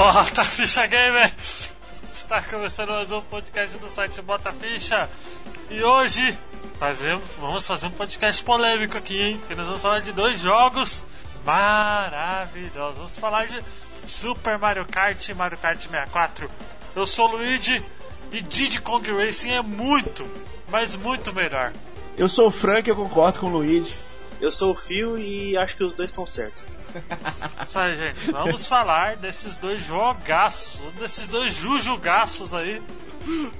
Bota Ficha Gamer! Está começando mais um podcast do site Bota Ficha e hoje fazemos, vamos fazer um podcast polêmico aqui, hein? Que nós vamos falar de dois jogos maravilhosos. Vamos falar de Super Mario Kart e Mario Kart 64. Eu sou o Luigi e Diddy Kong Racing é muito, mas muito melhor. Eu sou o Frank e eu concordo com o Luigi. Eu sou o Fio e acho que os dois estão certos. Aí, gente. Vamos falar desses dois jogaços, desses dois jujugaços aí.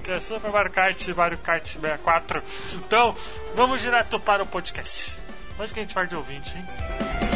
Que é Super Mario Kart e Mario Kart 64. Então, vamos direto para o podcast. Onde que a gente vai de ouvinte, hein?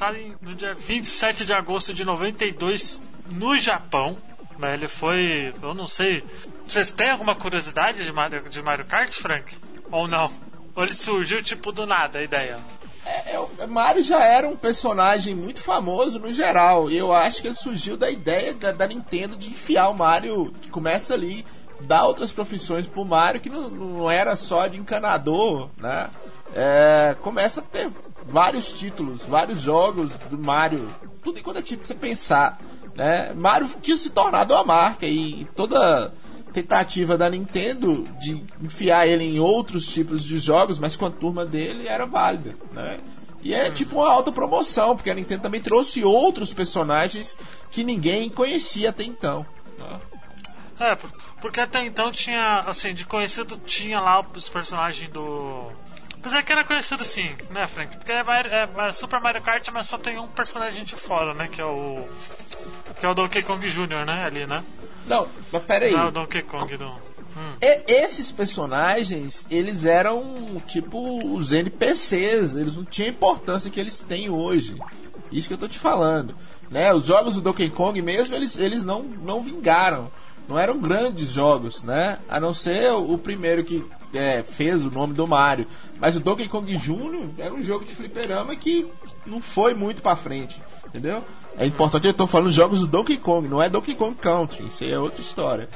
Lançado em- no dia 27 de agosto de 92 no Japão. Né, Ele foi, eu não sei. Vocês têm alguma curiosidade de Mario, de Mario Kart, Frank? Ou não? Ou ele surgiu tipo do nada a ideia? É, é, Mario já era um personagem muito famoso no geral. E eu acho que ele surgiu da ideia da, da Nintendo de enfiar o Mario. Que começa ali, dar outras profissões pro Mario, que não, não era só de encanador, né? É, começa a ter vários títulos, vários jogos do Mario. Tudo enquanto é tipo que você pensar. Né? Mario tinha se tornado uma marca e toda tentativa da Nintendo de enfiar ele em outros tipos de jogos, mas com a turma dele era válida, né? E é tipo uma autopromoção, porque a Nintendo também trouxe outros personagens que ninguém conhecia até então. né? É, por- porque até então tinha, assim, de conhecido tinha lá os personagens do. Apesar que era conhecido sim, né, Frank? Porque é, é- é Super Mario Kart, mas só tem um personagem de fora, né? Que é o. Que é o Donkey Kong Jr., né? Ali, né? Não, mas peraí. Não é o Donkey Kong do. E- esses personagens, eles eram tipo os NPCs, eles não tinham a importância que eles têm hoje. Isso que eu tô te falando. Né? Os jogos do Donkey Kong mesmo, eles, eles não, não vingaram. Não eram grandes jogos, né? A não ser o, o primeiro que é, fez o nome do Mario. Mas o Donkey Kong Jr. era um jogo de fliperama que não foi muito pra frente. Entendeu? É importante, eu tô falando jogos do Donkey Kong, não é Donkey Kong Country, isso aí é outra história.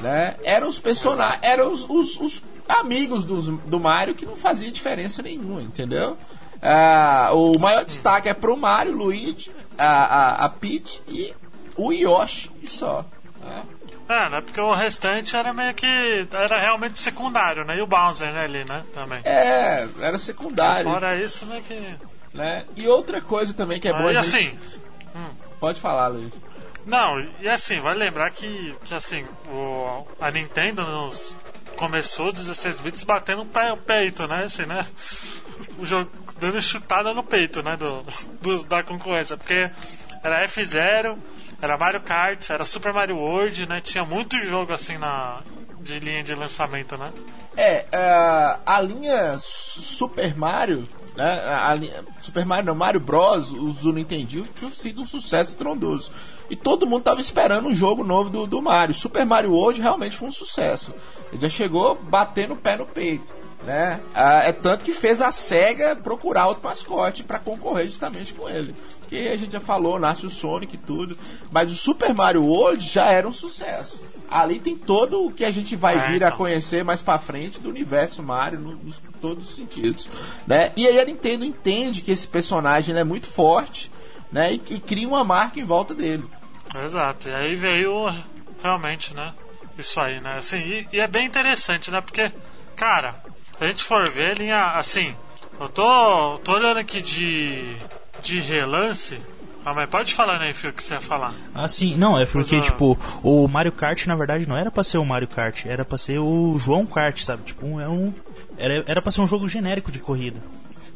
Né? Eram os personagens, eram os, os- os amigos dos, do Mario que não fazia diferença nenhuma, entendeu? Ah, o maior destaque é pro Mario, Luigi, a, a, a Peach e o Yoshi, e só. né? É, né? Porque o restante era meio que. Era realmente secundário, né? E o Bowser, né? Ali, né? Também. É, era secundário. Fora isso, meio que. Né? E outra coisa também que é boa e gente- assim. Pode falar, Luiz. Não, e assim, vai lembrar que, que assim, o, a Nintendo nos começou 16 bits batendo o pé- o peito, né? Assim, né? O jogo dando chutada no peito, né? Do, do- da concorrência. Porque era F0, era Mario Kart, era Super Mario World, né? Tinha muito jogo assim na. De linha de lançamento, né? É, ah, a linha Super Mario, né? A linha, Super Mario não, Mario Bros, os do Nintendo, tinha sido um sucesso estrondoso. E todo mundo tava esperando um jogo novo do, do Mario. Super Mario hoje realmente foi um sucesso. Ele já chegou batendo o pé no peito. Né? Ah, é tanto que fez a SEGA procurar outro mascote para concorrer justamente com ele. Que a gente já falou, nasce o Sonic e tudo. Mas o Super Mario World já era um sucesso. Ali tem todo o que a gente vai É, vir a então. conhecer mais pra frente do universo Mario, no- nos todos os sentidos. Né? E aí a Nintendo entende que esse personagem é muito forte né? e, e cria uma marca em volta dele. Exato, e aí veio realmente, né? Isso aí, né? Assim, e, e é bem interessante, né? Porque, cara, a gente for ver, linha, assim, eu tô, tô olhando aqui de, de relance. Ah, mas pode falar, né, Fio, o que você ia falar. Ah, sim. Não, é porque, Pois é. tipo, o Mario Kart, na verdade, não era pra ser o Mario Kart, era pra ser o João Kart, sabe? Tipo, um- é um. Era, era pra ser um jogo genérico de corrida.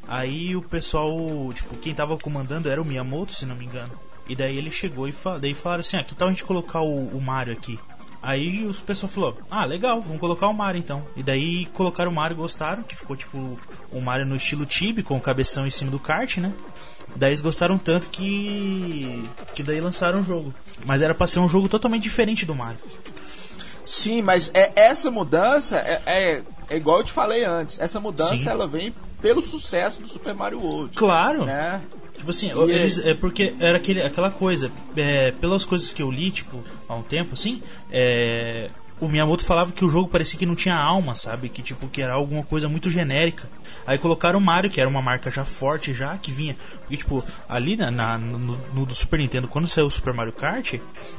Aí o pessoal, tipo, quem tava comandando era o Miyamoto, se não me engano. E daí ele chegou e fa daí falaram assim: ah, que tal a gente colocar o, o Mario aqui? Aí o pessoal falou: Ah, legal, vamos colocar o Mario então. E daí colocaram o Mario gostaram, que ficou tipo o Mario no estilo Tibi, com o cabeção em cima do kart, né? Daí eles gostaram tanto que. que daí lançaram o jogo. Mas era pra ser um jogo totalmente diferente do Mario. Sim, mas é, essa mudança é, é, é igual eu te falei antes. Essa mudança Sim. ela vem pelo sucesso do Super Mario World. Claro! Né? Tipo assim, E eles, é porque era aquele, aquela coisa, é, pelas coisas que eu li, tipo, há um tempo, assim, é, o Miyamoto falava que o jogo parecia que não tinha alma, sabe? Que tipo, que era alguma coisa muito genérica. Aí colocaram o Mario, que era uma marca já forte já, que vinha. Porque, tipo, ali na, na- no, no do Super Nintendo, quando saiu o Super Mario Kart,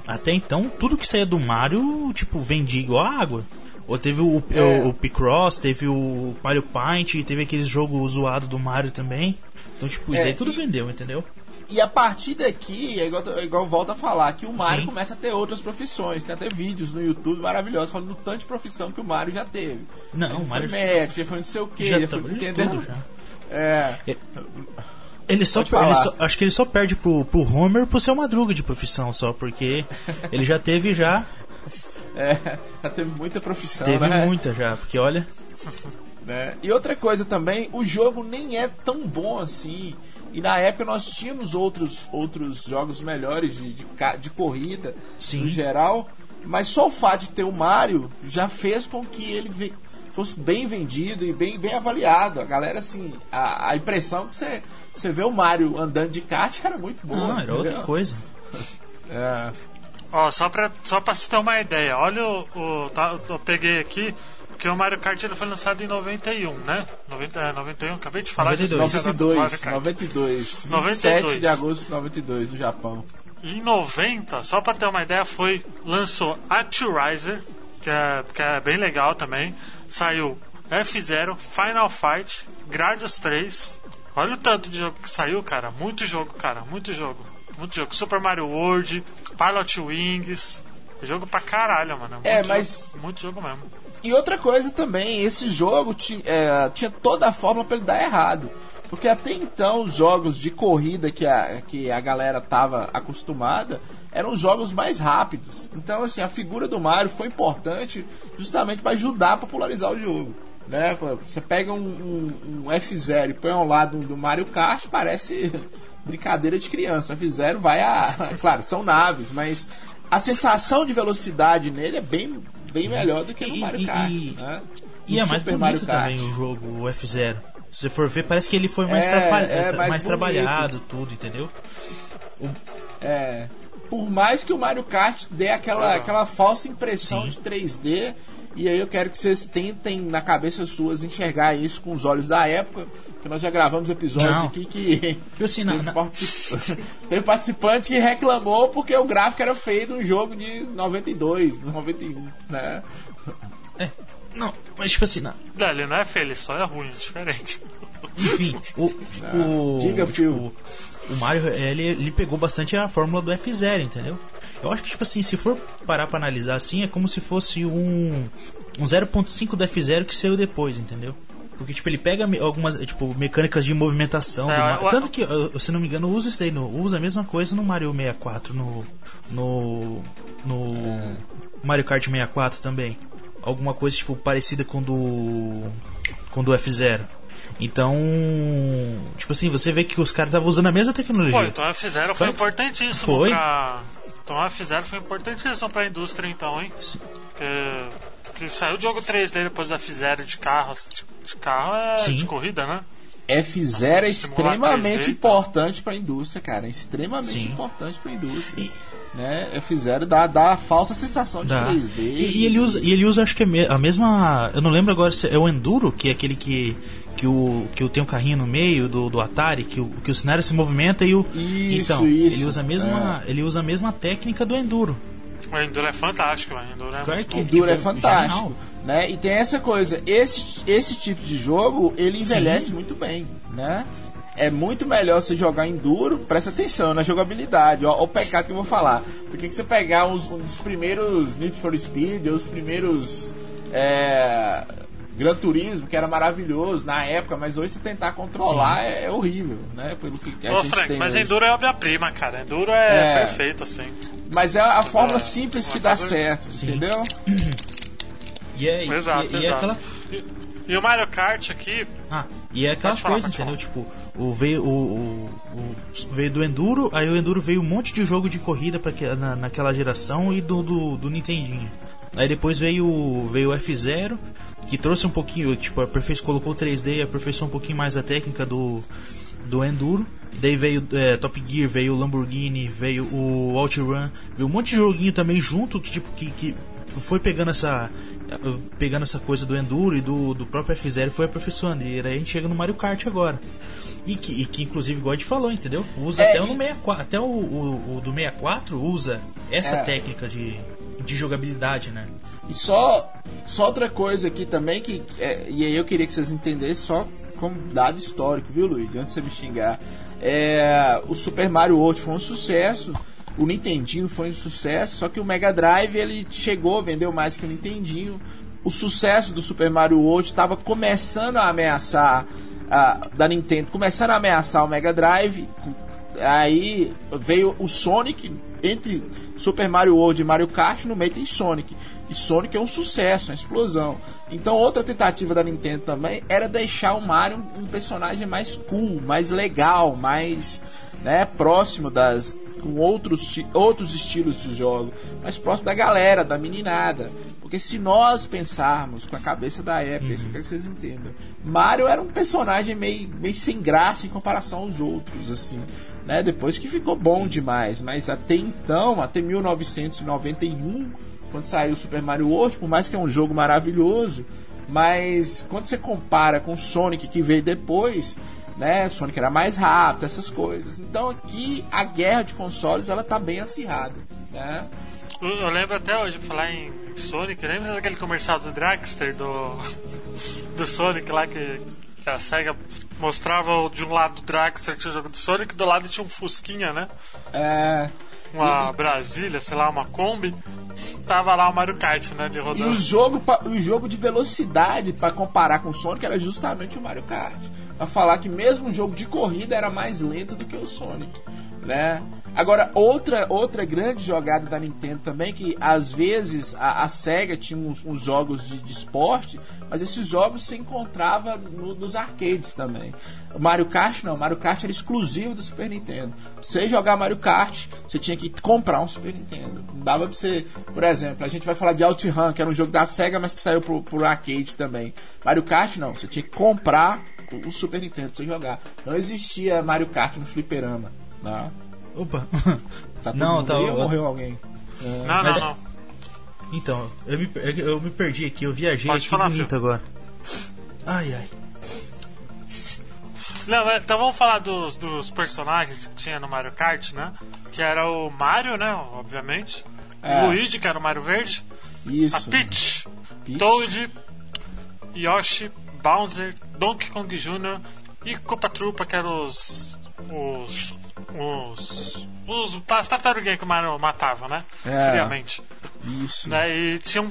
até então, tudo que saía do Mario, tipo, vendia igual água. Ou teve o, É. o, o Picross, teve o Mario Paint, teve aquele jogo zoado do Mario também. Então, tipo, isso É, aí tudo e- vendeu, entendeu? E a partir daqui, é igual, é igual volta a falar, que o Mario Sim. começa a ter outras profissões. Tem até vídeos no YouTube maravilhosos falando do tanto de profissão que o Mario já teve. Não, Ele o foi Mario médico, ele foi não sei o que, já ele foi, de entendeu? tudo já. É, Ele só, per- ele só- acho que ele só perde pro, pro Homer por ser madruga de profissão só, porque ele já teve já, é, já teve muita profissão, teve né? muita já, porque olha, né? E outra coisa também, o jogo nem é tão bom assim. E na época nós tínhamos outros, outros jogos melhores de, de, de corrida Sim. no geral. Mas só o fato de ter o Mario já fez com que ele fosse bem vendido e bem, bem avaliado. A galera, assim, a, a impressão que você, você vê o Mario andando de kart era muito boa. não, era outra entendeu? coisa. É. Ó, só pra, só pra você ter uma ideia, olha o. o tá, eu peguei aqui, porque o Mario Kart ele foi lançado em 91, né? 90, é, 91, acabei de falar 92. disso, do Mario 92, Kart. 92, 27 92. de agosto de 92, no Japão. Em 90, só pra ter uma ideia, foi lançou Actualizer, que é, que é bem legal também. Saiu F0, Final Fight, Gradius 3. Olha o tanto de jogo que saiu, cara. Muito jogo, cara. Muito jogo. Muito jogo. Super Mario World, Pilot Wings. Jogo pra caralho, mano. Muito É, jogo- mas- muito jogo mesmo. E outra coisa também, esse jogo ti- é, tinha toda a fórmula para ele dar errado. Porque até então os jogos de corrida que a, que a galera tava acostumada eram os jogos mais rápidos. Então, assim, a figura do Mario foi importante justamente para ajudar a popularizar o jogo. Né? Você pega um, um- um F0 e põe ao lado do Mario Kart, parece brincadeira de criança. O F0 vai a. Claro, são naves, mas a sensação de velocidade nele é bem, bem melhor do que no E- Mario Kart. e- né? E é mais Super bonito Mario Kart. também o jogo, o F0. Se você for ver, parece que ele foi mais, É, é mais mais trabalhado, tudo, entendeu? É, por mais que o Mario Kart dê aquela, é. aquela falsa impressão Sim. de 3D, e aí eu quero que vocês tentem na cabeça suas enxergar isso com os olhos da época, porque nós já gravamos episódios Não. aqui que E assim, na, teve, particip- teve participante que reclamou porque o gráfico era feio de um jogo de 92, 91, né? é, não, mas tipo assim, Não, ele não é feio, ele só é ruim, é diferente. enfim, o, o, Diga, tipo, Phil. o Mario, ele, ele pegou bastante a fórmula do F0, entendeu? Eu acho que, tipo assim, se for parar pra analisar assim, é como se fosse um, um 0.5 do F0 que saiu depois, entendeu? Porque, tipo, ele pega algumas, tipo, mecânicas de movimentação. É, Tanto que, se não me engano, usa isso daí, no, usa a mesma coisa no Mario 64, no, no, no Mario Kart 64 também. Alguma coisa, tipo, parecida com do, com do F0. Então, tipo assim, você vê que os caras estavam usando a mesma tecnologia. Pô, então a F0 foi Foi? importantíssimo Foi? pra. Então a F0 foi importantíssimo pra indústria, então, hein? Porque, porque saiu o jogo 3D depois da F0 de carro. De, de carro é Sim. de corrida, né? F0 é Simular extremamente 3D, tá? importante para a indústria, cara. É extremamente Sim. importante para a indústria. E- Né? F0 dá, dá a falsa sensação de Dá. 3D. E, e ele usa, e ele usa, acho que é a mesma. Eu não lembro agora se é o Enduro, que é aquele que. Que o, que o tem um carrinho no meio do, do Atari, que o, que o cenário se movimenta e o. Isso, então, isso. ele usa a mesma. Ele usa a mesma técnica do Enduro. O Enduro é fantástico, o Enduro é Claro que- O Enduro é tipo, fantástico. genial. Né? E tem essa coisa, esse, esse tipo de jogo, ele Sim. envelhece muito bem, né? É muito melhor você jogar Enduro, presta atenção na jogabilidade, ó, o pecado que eu vou falar. Porque que você pegar uns, dos primeiros Need for Speed, ou os primeiros é, Gran Turismo, que era maravilhoso na época, mas hoje você tentar controlar é, é horrível, né? Pelo que a Ô, gente Frank, tem mas hoje. Enduro é obra-prima, cara. Enduro é, É. perfeito, assim. Mas é a fórmula É, simples que dá coisa- certo, Sim. entendeu? E é, e- Exato, e, e é exato. aquela E, e o Mario Kart aqui, Ah, e é aquela Pode coisa, entendeu? Tipo, o veio, o, o- o- veio do Enduro, aí o Enduro veio um monte de jogo de corrida pra, que- na, naquela geração e do, do, do Nintendinho. Aí depois veio, o- veio o F0, que trouxe um pouquinho, tipo, aperfeiçoou, colocou o 3D e aperfeiçoou um pouquinho mais a técnica do, do Enduro. Daí veio é, Top Gear, veio o Lamborghini, veio o OutRun, veio um monte de joguinho também junto que tipo que, que foi pegando essa pegando essa coisa do Enduro e do, do próprio F0 e foi aperfeiçoando. E aí a gente chega no Mario Kart agora. E que, e que inclusive, gente falou, entendeu? Usa É, até o e- no 64, até o, o, o do 64 usa essa É. técnica de, de jogabilidade, né? E só, só outra coisa aqui também, que é, e aí eu queria que vocês entendessem só como dado histórico, viu, Luiz? Antes de você me xingar. É, o Super Mario World foi um sucesso, o Nintendinho foi um sucesso, só que o Mega Drive ele chegou, vendeu mais que o Nintendinho. O sucesso do Super Mario World estava começando a ameaçar a, da Nintendo, começando a ameaçar o Mega Drive. Aí veio o Sonic entre Super Mario World e Mario Kart, no meio tem Sonic. E Sonic é um sucesso, uma explosão. Então outra tentativa da Nintendo também era deixar o Mario um, um personagem mais cool, mais legal, mais né, próximo das com outros, outros estilos de jogo, mais próximo da galera, da meninada. Porque se nós pensarmos com a cabeça da época, isso que eu quero que vocês entendam. Um era um personagem meio, meio sem graça em comparação aos outros, assim. Né? Depois que ficou bom demais, mas até então, até 1991, quando saiu o Super Mario World, por mais que é um jogo maravilhoso, mas quando você compara com o Sonic que veio depois, né, Sonic era mais rápido, essas coisas. Então aqui a guerra de consoles ela tá bem acirrada, né? eu, eu lembro até hoje, falar em Sonic, lembra daquele comercial do Dragster, do, do Sonic lá, que, que a SEGA mostrava o- de um lado do Dragster tinha o jogo do Sonic, do lado tinha um Fusquinha, né? É, Uma Brasília, sei lá, uma Kombi. Tava lá o Mario Kart, né, de E rodando. o jogo, o jogo de velocidade para comparar com o Sonic era justamente o Mario Kart. Pra falar que mesmo o jogo de corrida era mais lento do que o Sonic, né? Agora outra outra grande jogada da Nintendo também que às vezes a, a Sega tinha uns, uns jogos de, de esporte, mas esses jogos se encontrava no- nos arcades também. Mario Kart não, Mario Kart era exclusivo do Super Nintendo. Pra você jogar Mario Kart, você tinha que comprar um Super Nintendo. Não dava pra você, por exemplo, a gente vai falar de OutRun, que era um jogo da Sega, mas que saiu pro, pro arcade também. Mario Kart não, você tinha que comprar o, Super Nintendo pra você jogar. Não existia Mario Kart no fliperama. Não. Opa! Tá Não, tá- morreu alguém? Não, Mas não, é- não. Então, eu me, eu me perdi aqui, eu viajei Pode aqui falar, bonito agora. Ai, ai. Não, então vamos falar dos, dos personagens que tinha no Mario Kart, né? Que era o Mario, né? Obviamente. É. O Luigi, que era o Mario Verde. A Isso. Peach, Peach. Toad, Yoshi, Bowser, Donkey Kong Jr. e Copa Trupa, que eram os. os. os. os as tartaruguinhas que o Mario matava, né? É. Friamente. Isso. Né? E tinham,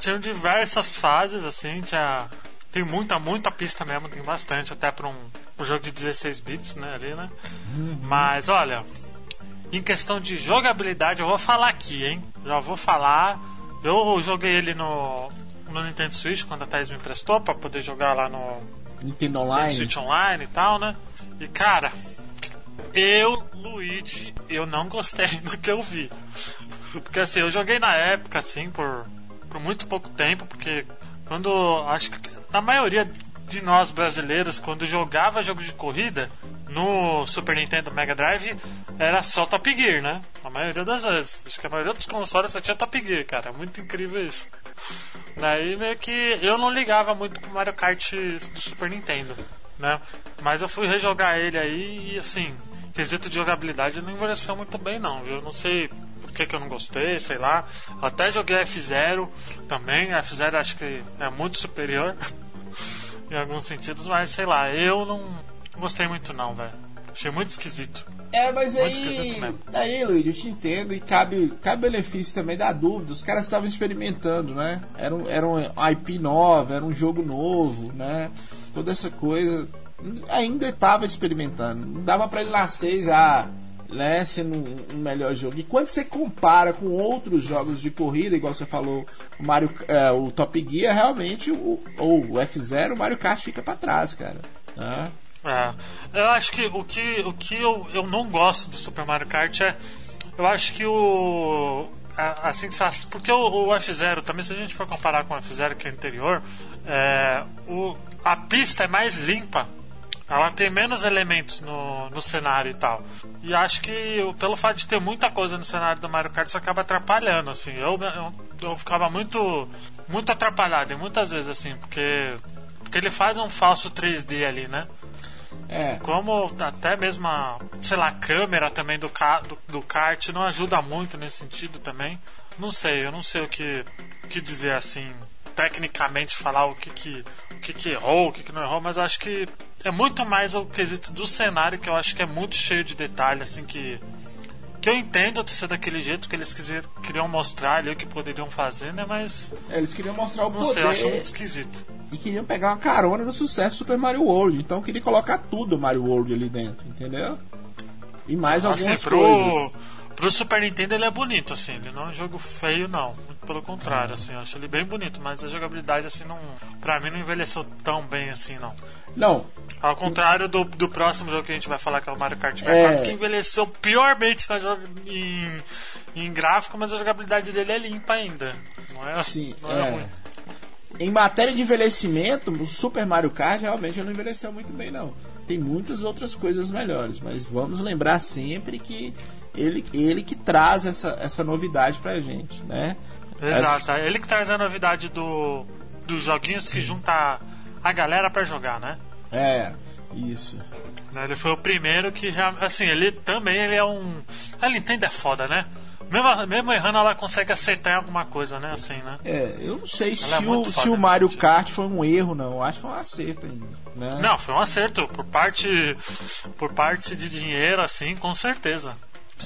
tinham diversas fases, assim, tinha. Tem muita, muita pista mesmo, tem bastante, até para um, um jogo de 16 bits, né, ali, né? Mas olha, em questão de jogabilidade, eu vou falar aqui, hein? Já vou falar. Eu joguei ele no, no Nintendo Switch quando a Thais me emprestou para poder jogar lá no Nintendo Nintendo Online. Switch Online e tal, né? E cara, eu, Luigi, eu não gostei do que eu vi. Porque assim, eu joguei na época, assim, por, por muito pouco tempo, porque quando. Acho que a maioria de nós brasileiros, quando jogava jogo de corrida no Super Nintendo Mega Drive, era só Top Gear, né? A maioria das vezes. Acho que a maioria dos consoles só tinha Top Gear, cara. É muito incrível isso. Daí meio que eu não ligava muito pro Mario Kart do Super Nintendo, né? Mas eu fui rejogar ele aí e assim, quesito de jogabilidade não envelheceu muito bem não, viu? Não sei por que, que eu não gostei, sei lá. Até joguei F0 também, a F0 acho que é muito superior em alguns sentidos, mas sei lá, eu não gostei muito não, velho. Achei muito esquisito. É, mas Muito aí, esquisito mesmo. aí, Luiz, eu te entendo e cabe, cabe benefício também da dúvida. Os caras estavam experimentando, né? Era um, era um IP nova, era um jogo novo, né? Toda essa coisa. Ainda estava experimentando. Não dava pra ele nascer já, né? Sendo um, um melhor jogo. E quando você compara com outros jogos de corrida, igual você falou, o Mario, é, o Top Gear, realmente, o, ou o F0, o Mario Kart fica pra trás, cara. Né? É, eu acho que o que, o que eu, eu não gosto do Super Mario Kart é. Eu acho que o. A, a sensação. Porque o, o F0, também, se a gente for comparar com o F0 que é anterior, é, o, a pista é mais limpa. Ela tem menos elementos no, no cenário e tal. E acho que pelo fato de ter muita coisa no cenário do Mario Kart, isso acaba atrapalhando, assim. Eu, eu, eu ficava muito, muito atrapalhado, e muitas vezes, assim, porque, porque ele faz um falso 3D ali, né? É. Como até mesmo a, sei lá, a câmera também do, ca- do, do kart não ajuda muito nesse sentido também. Não sei, eu não sei o que, o que dizer assim, tecnicamente falar o que que, o que, que errou, o que, que não errou, mas eu acho que é muito mais o quesito do cenário que eu acho que é muito cheio de detalhe, assim, que. Que eu entendo de ser daquele jeito que eles quiser, queriam mostrar ali o que poderiam fazer, né? Mas É, Eles queriam mostrar o não poder sei, eu acho muito esquisito. E queriam pegar uma carona no sucesso do Super Mario World. Então queria colocar tudo Mario World ali dentro, entendeu? E mais algumas Assim, pro, coisas. pro Super Nintendo ele é bonito, assim, ele não é um jogo feio, não. Muito pelo contrário, assim, eu acho ele bem bonito, mas a jogabilidade, assim, não. Pra mim não envelheceu tão bem assim, não. Não, Ao contrário do, do próximo jogo que a gente vai falar, que é o Mario Kart É. 64, que envelheceu piormente na joga- em, em gráfico, mas a jogabilidade dele é limpa ainda. Não é, sim, não é, é. ruim. Em matéria de envelhecimento, o Super Mario Kart realmente não envelheceu muito bem, não. Tem muitas outras coisas melhores, mas vamos lembrar sempre que ele, ele que traz essa, essa novidade pra gente, né? Exato, é ele que traz a novidade do, dos joguinhos que junta a galera pra jogar, né? É, isso. Ele foi o primeiro que, assim, ele também ele é um. A Nintendo é foda, né? Mesmo, mesmo errando, ela consegue acertar em alguma coisa, né? Assim, né? É, eu não sei Ela se, é o, se o Mario. Kart foi um erro, não. Eu acho que foi um acerto ainda. Né? Não, foi um acerto por parte por parte de dinheiro, assim, com certeza.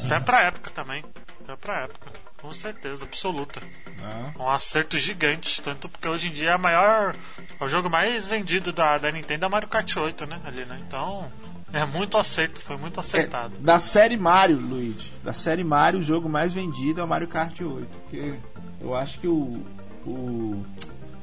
Até pra época também. Até pra época. Com certeza, absoluta. Não. Um acerto gigante. Tanto porque hoje em dia é a maior. O jogo mais vendido da, da Nintendo é Mario Kart 8, né? Ali, né? Então. É muito acerto, foi muito acertado. É, da série Mario, Luigi. Da série Mario, o jogo mais vendido é o Mario Kart 8. Porque eu acho que o. o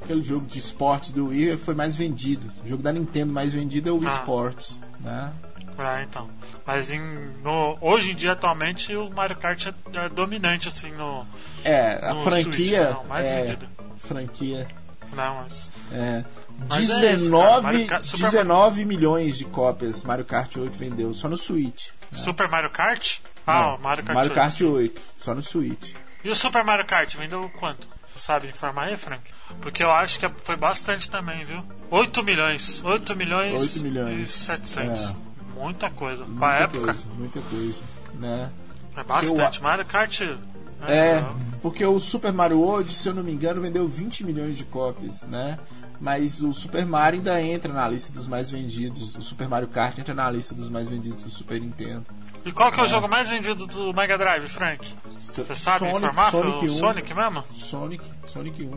aquele jogo de esportes do Wii foi mais vendido. O jogo da Nintendo mais vendido é o Wii Ah. Sports. Né? É, então. Mas em, no, hoje em dia, atualmente, o Mario Kart é, é dominante, assim, no. É, a No franquia. Switch, não, mais é, vendido. franquia. Não, mas. É, Mas é isso, 19, cara. Super 19 milhões de cópias Mario Kart 8 vendeu só no Switch. Super Mario Kart? Ah, Não, Mario Kart. Mario 8. Kart 8, só no Switch. E o Super Mario Kart vendeu quanto? Você sabe informar aí, Frank? Porque eu acho que foi bastante também, viu? 8 milhões. 8 milhões, 8 milhões. e 700. É. Muita coisa. Pra Muita época, coisa, muita coisa, né? é bastante. Mario Kart. É, porque o Super Mario World, se eu não me engano, vendeu 20 milhões de cópias, né? Mas o Super Mario ainda entra na lista dos mais vendidos. O Super Mario Kart entra na lista dos mais vendidos do Super Nintendo. E qual que é o jogo mais vendido do Mega Drive, Frank? Você sabe Sonic, informar? Sonic foi o 1. Sonic mesmo? Sonic, Sonic 1.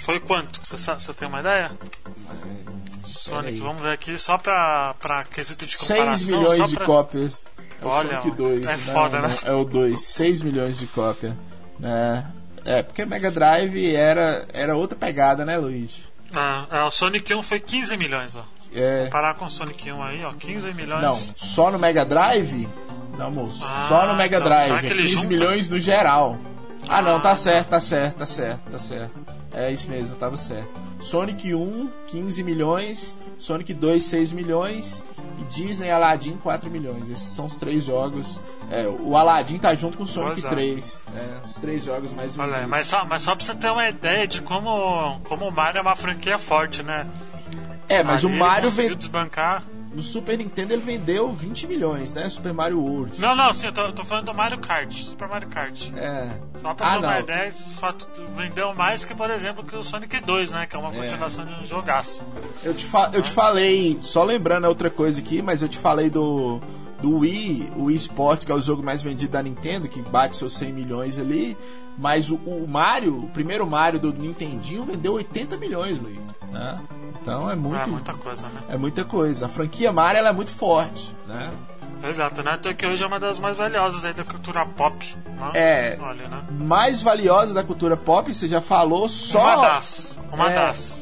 Foi quanto? Você, tem uma ideia? É, Sonic, vamos ver aqui só pra, pra quesito de comparação. 6 milhões de pra... cópias. É o Olha, Sonic 2. é não, foda, não, né? É o 2, 6 milhões de cópias. Né? É, porque Mega Drive era, era outra pegada, né, Luigi? Ah, é, o Sonic 1 foi 15 milhões, ó. É, Parar com o Sonic 1 aí, ó. 15 milhões. não, só no Mega Drive? Não, moço. Ah, só no Mega então, Drive. será que é ele 15 junta? milhões no geral. Ah, Ah, não, tá tá. certo, tá certo, tá certo, tá certo. É isso mesmo, tava certo. Sonic 1, 15 milhões. Sonic 2, 6 milhões. E Disney Aladdin, 4 milhões. Esses são os três jogos. É, o Aladdin tá junto com o Sonic Pois é. 3. É, os três jogos mais Olha, vendidos. mas só, mas só pra você ter uma ideia de como, como o Mario é uma franquia forte, né? É, mas Ali o ele Mario conseguiu ven- desbancar. No Super Nintendo ele vendeu 20 milhões, né? Super Mario World. Não, não, sim, eu tô, eu tô falando do Mario Kart, Super Mario Kart. É. Só pra Ah, uma não. ideia, esse fato vendeu mais que, por exemplo, que o Sonic 2, né? Que é uma É. continuação de um jogaço. Eu te, fa- eu te falei, só lembrando outra coisa aqui, mas eu te falei do do Wii, o Wii Sports, que é o jogo mais vendido da Nintendo, que bate seus 100 milhões ali. Mas o, o Mario, o primeiro Mario do Nintendinho, vendeu 80 milhões, Luiz. Né? Então é muito. É muita coisa, né? É muita coisa. A franquia Mario ela é muito forte, né? Exato, né? Então que hoje é uma das mais valiosas aí da cultura pop. Né? É. Olha, né? Mais valiosa da cultura pop, você já falou, só. Uma das. Uma É. das.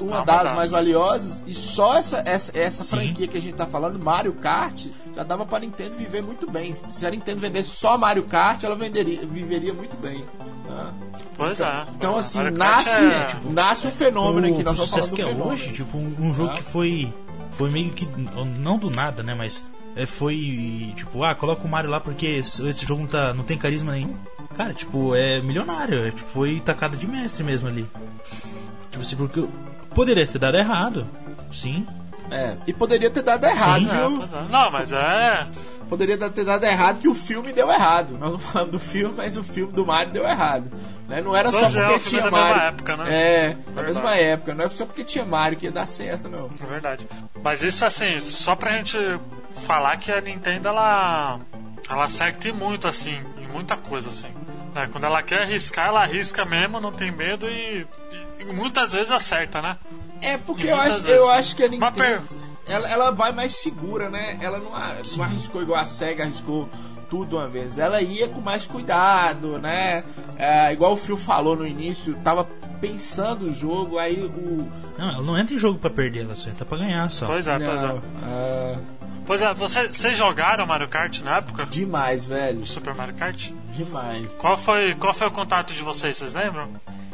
Uma Uma das das. mais valiosas e só essa, essa, essa Sim. franquia que a gente tá falando, Mario Kart, já dava pra Nintendo viver muito bem. Se a Nintendo vendesse só Mario Kart, ela venderia, viveria muito bem. né? Pois é. Então, assim, Mario nasce, é- nasce um fenômeno aqui. o, Nós o sucesso que é fenômeno. hoje, tipo, um, um jogo Ah. que foi. Foi meio que. Não do nada, né? Mas. é, foi. Tipo, ah, coloca o Mario lá porque esse, esse jogo não, tá, não tem carisma nenhum. Cara, tipo, é milionário. é, tipo, foi tacada de mestre mesmo ali. Tipo assim, porque. Poderia ter dado errado. Sim. É, e poderia ter dado errado, Sim. É, viu? é. Não, mas é. Poderia ter dado errado que o filme deu errado. Nós não falamos do filme, mas o filme do Mario deu errado. Né? Não era só Pois é, porque o filme tinha da mesma Mario. época, né? É, na mesma época. Não é só porque tinha Mario que ia dar certo, não. É verdade. Mas isso assim, só pra gente falar que a Nintendo ela ela acerta em muito assim, em muita coisa assim. né? Quando ela quer arriscar, ela arrisca mesmo, não tem medo e- e muitas vezes acerta, né? É porque eu acho, vezes. eu acho que a Nintendo per- ela, ela vai mais segura, né? Ela não, não arriscou igual a SEGA arriscou tudo uma vez. Ela ia com mais cuidado, né? É, igual o Phil falou no início, tava pensando o jogo, aí o. Não, ela não entra em jogo pra perder, ela só entra pra ganhar só. Pois é, pois é. Não, ah, Pois é, você- vocês jogaram Mario Kart na época? demais, velho. Super Mario Kart? Demais. Qual foi, qual foi o contato de vocês, vocês lembram?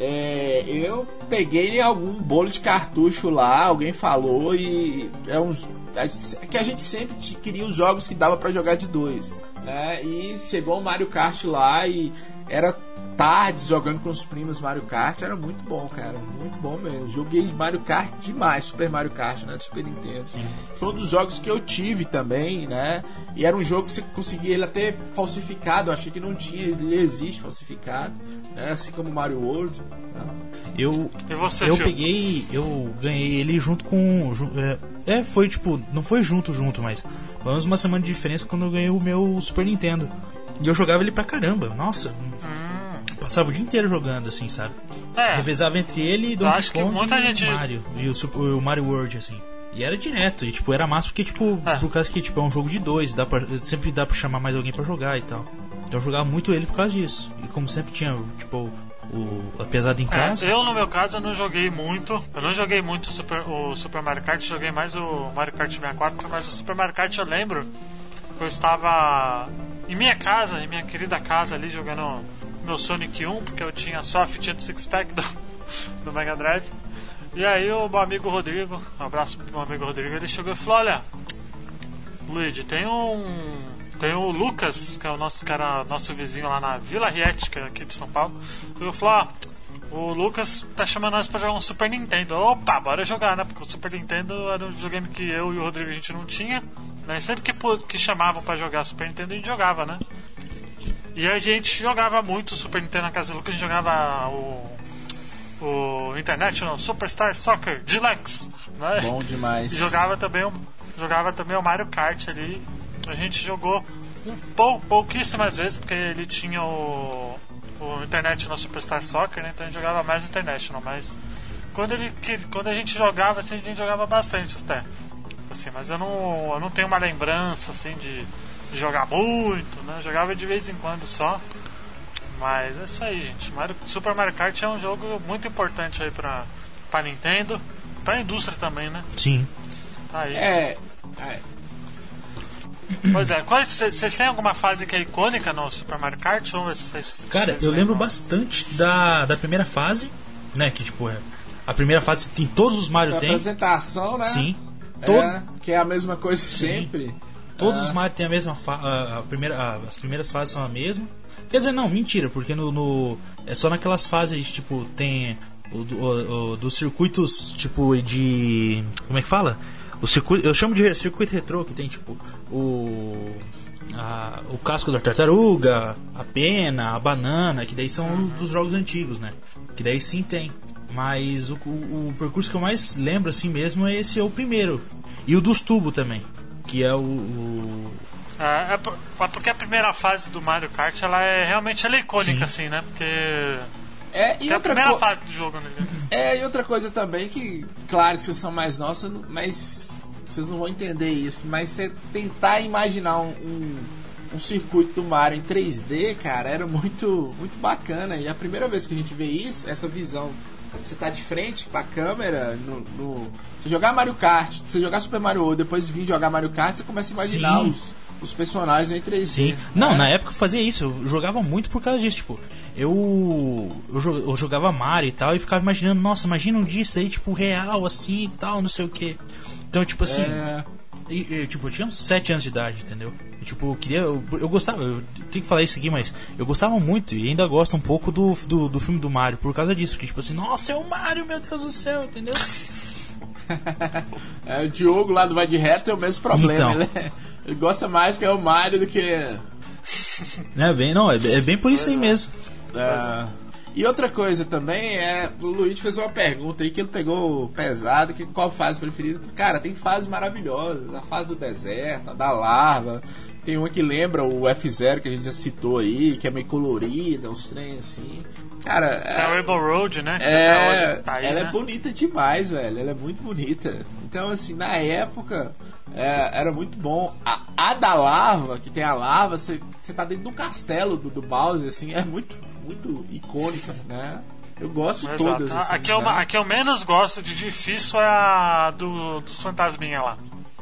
É, eu peguei algum bolo de cartucho lá, alguém falou e é uns é que a gente sempre queria os jogos que dava pra jogar de dois, né? E chegou o Mario Kart lá e era tardes jogando com os primos Mario Kart, era muito bom, cara, muito bom mesmo. Joguei Mario Kart demais, Super Mario Kart, né, do Super Nintendo. Foi um dos jogos que eu tive também, né? E era um jogo que você conseguia ele até falsificado, eu achei que não tinha, ele existe falsificado, né? Assim como Mario World. né? Eu, E você, eu Phil? peguei, eu ganhei ele junto com. É, é, foi tipo, não foi junto, junto, mas pelo menos uma semana de diferença quando eu ganhei o meu Super Nintendo. E eu jogava ele pra caramba, nossa. Hum, Passava o dia inteiro jogando, assim, sabe? é, Revezava entre ele e Donkey acho que Kong muita e gente- Mario. E o, Super- o Mario World, assim. E era direto, e tipo, era massa porque, tipo, É. por causa que tipo, é um jogo de dois, dá pra, sempre dá pra chamar mais alguém pra jogar e tal. Então eu jogava muito ele por causa disso. E como sempre tinha, tipo, o, a pesada em casa. É, eu, no meu caso, eu não joguei muito. Eu não joguei muito o Super, o Super Mario Kart, joguei mais o Mario Kart 64, mas o Super Mario Kart eu lembro que eu estava em minha casa, em minha querida casa ali, jogando meu Sonic 1, porque eu tinha só a fitinha do Six Pack do, do Mega Drive. E aí o meu amigo Rodrigo, um abraço pro meu amigo Rodrigo, ele chegou e falou, olha, Luigi, tem um. Tem o Lucas, que é o nosso cara, nosso vizinho lá na Vila Riete, que é aqui de São Paulo. Ele falou, ó, o Lucas tá chamando nós pra jogar um Super Nintendo. Opa, bora jogar, né? Porque o Super Nintendo era um videogame que eu e o Rodrigo a gente não tinha. Né? Sempre que, que chamavam pra jogar Super Nintendo, a gente jogava, né? E a gente jogava muito Super Nintendo na casa do Lucas, a gente jogava o. O International Superstar Soccer Deluxe, né? Bom demais. E jogava também, o- jogava também o Mario Kart ali. A gente jogou um pou, pouquíssimas vezes, porque ele tinha o, o Internet no Superstar Soccer, né? Então a gente jogava mais International, mas quando, ele, quando a gente jogava, assim, a gente jogava bastante até. Assim, mas eu não, eu não tenho uma lembrança assim de jogar muito, né? Jogava de vez em quando só. Mas é isso aí, gente. Mario- Super Mario Kart é um jogo muito importante aí pra, pra Nintendo, pra indústria também, né? Sim. Tá aí. É. é. Pois é, vocês têm alguma fase que é icônica no Super Mario Kart? Vamos ver se vocês- Cara, eu lembro bastante da, da primeira fase, né? Que tipo, é. A primeira fase tem todos os Mario A tem. apresentação, né? Sim. É, Todo- que é a mesma coisa sempre. Todos Ah. os Mario têm a mesma a, a primeira, a- as primeiras fases são a mesma. Quer dizer, não, mentira, porque no, no- é só naquelas fases tipo tem o, o- o- dos circuitos tipo de como é que fala? O circuito, eu chamo de circuito retrô que tem tipo o a- o casco da tartaruga, a pena, a banana, que daí são dos jogos antigos, né? Que daí sim tem. Mas o, o- o percurso que eu mais lembro assim mesmo é esse é o primeiro. E o dos tubos também. Que é o, o- É, é é porque a primeira fase do Mario Kart ela é realmente ela é icônica, Sim. assim, né? Porque. É, e é a outra primeira fase do jogo, né? É, e outra coisa também que, claro que vocês são mais nossos, mas vocês não vão entender isso, mas você tentar imaginar um, um, um circuito do Mario em 3D, cara, era muito, muito bacana. E a primeira vez que a gente vê isso, essa visão, você tá de frente com a câmera, no, no- você jogar Mario Kart, você jogar Super Mario World, depois vir jogar Mario Kart, você começa a imaginar Sim. os, os personagens em 3D. Sim. Não, né? na época eu fazia isso, eu jogava muito por causa disso, tipo, eu, eu jogava Mario e tal, e ficava imaginando, nossa, imagina um dia isso aí, tipo, real, assim e tal, não sei o que. Então, tipo assim, É, e- e, tipo, eu tinha uns 7 anos de idade, entendeu? E, tipo, eu queria. Eu, eu gostava, eu tenho que falar isso aqui, mas eu gostava muito e ainda gosto um pouco do, do, do filme do Mario por causa disso, porque, tipo assim, nossa, é o Mario, meu Deus do céu, entendeu? é, o Diogo lá do Vai de Reto é o mesmo problema. Então. Ele, é- ele gosta mais que é o Mario do que. É bem, não, é, é bem por isso aí mesmo. É. E outra coisa também é, o Luiz fez uma pergunta aí que ele pegou pesado, que qual fase preferida? Cara, tem fases maravilhosas, a fase do deserto, a da lava, tem uma que lembra o F0 que a gente já citou aí, que é meio colorida, uns trem assim. Cara, É é, Rainbow Road, né? Que é, tá aí, ela né? é bonita demais, velho. Ela é muito bonita. Então, assim, na época é, era muito bom. A, a da lava, que tem a lava, você você tá dentro do castelo do, do Bowser, assim, é muito, muito icônica, né? Eu gosto de todas. A- Assim, a, que eu, né? a que eu menos gosto de difícil é a do, dos fantasminha lá.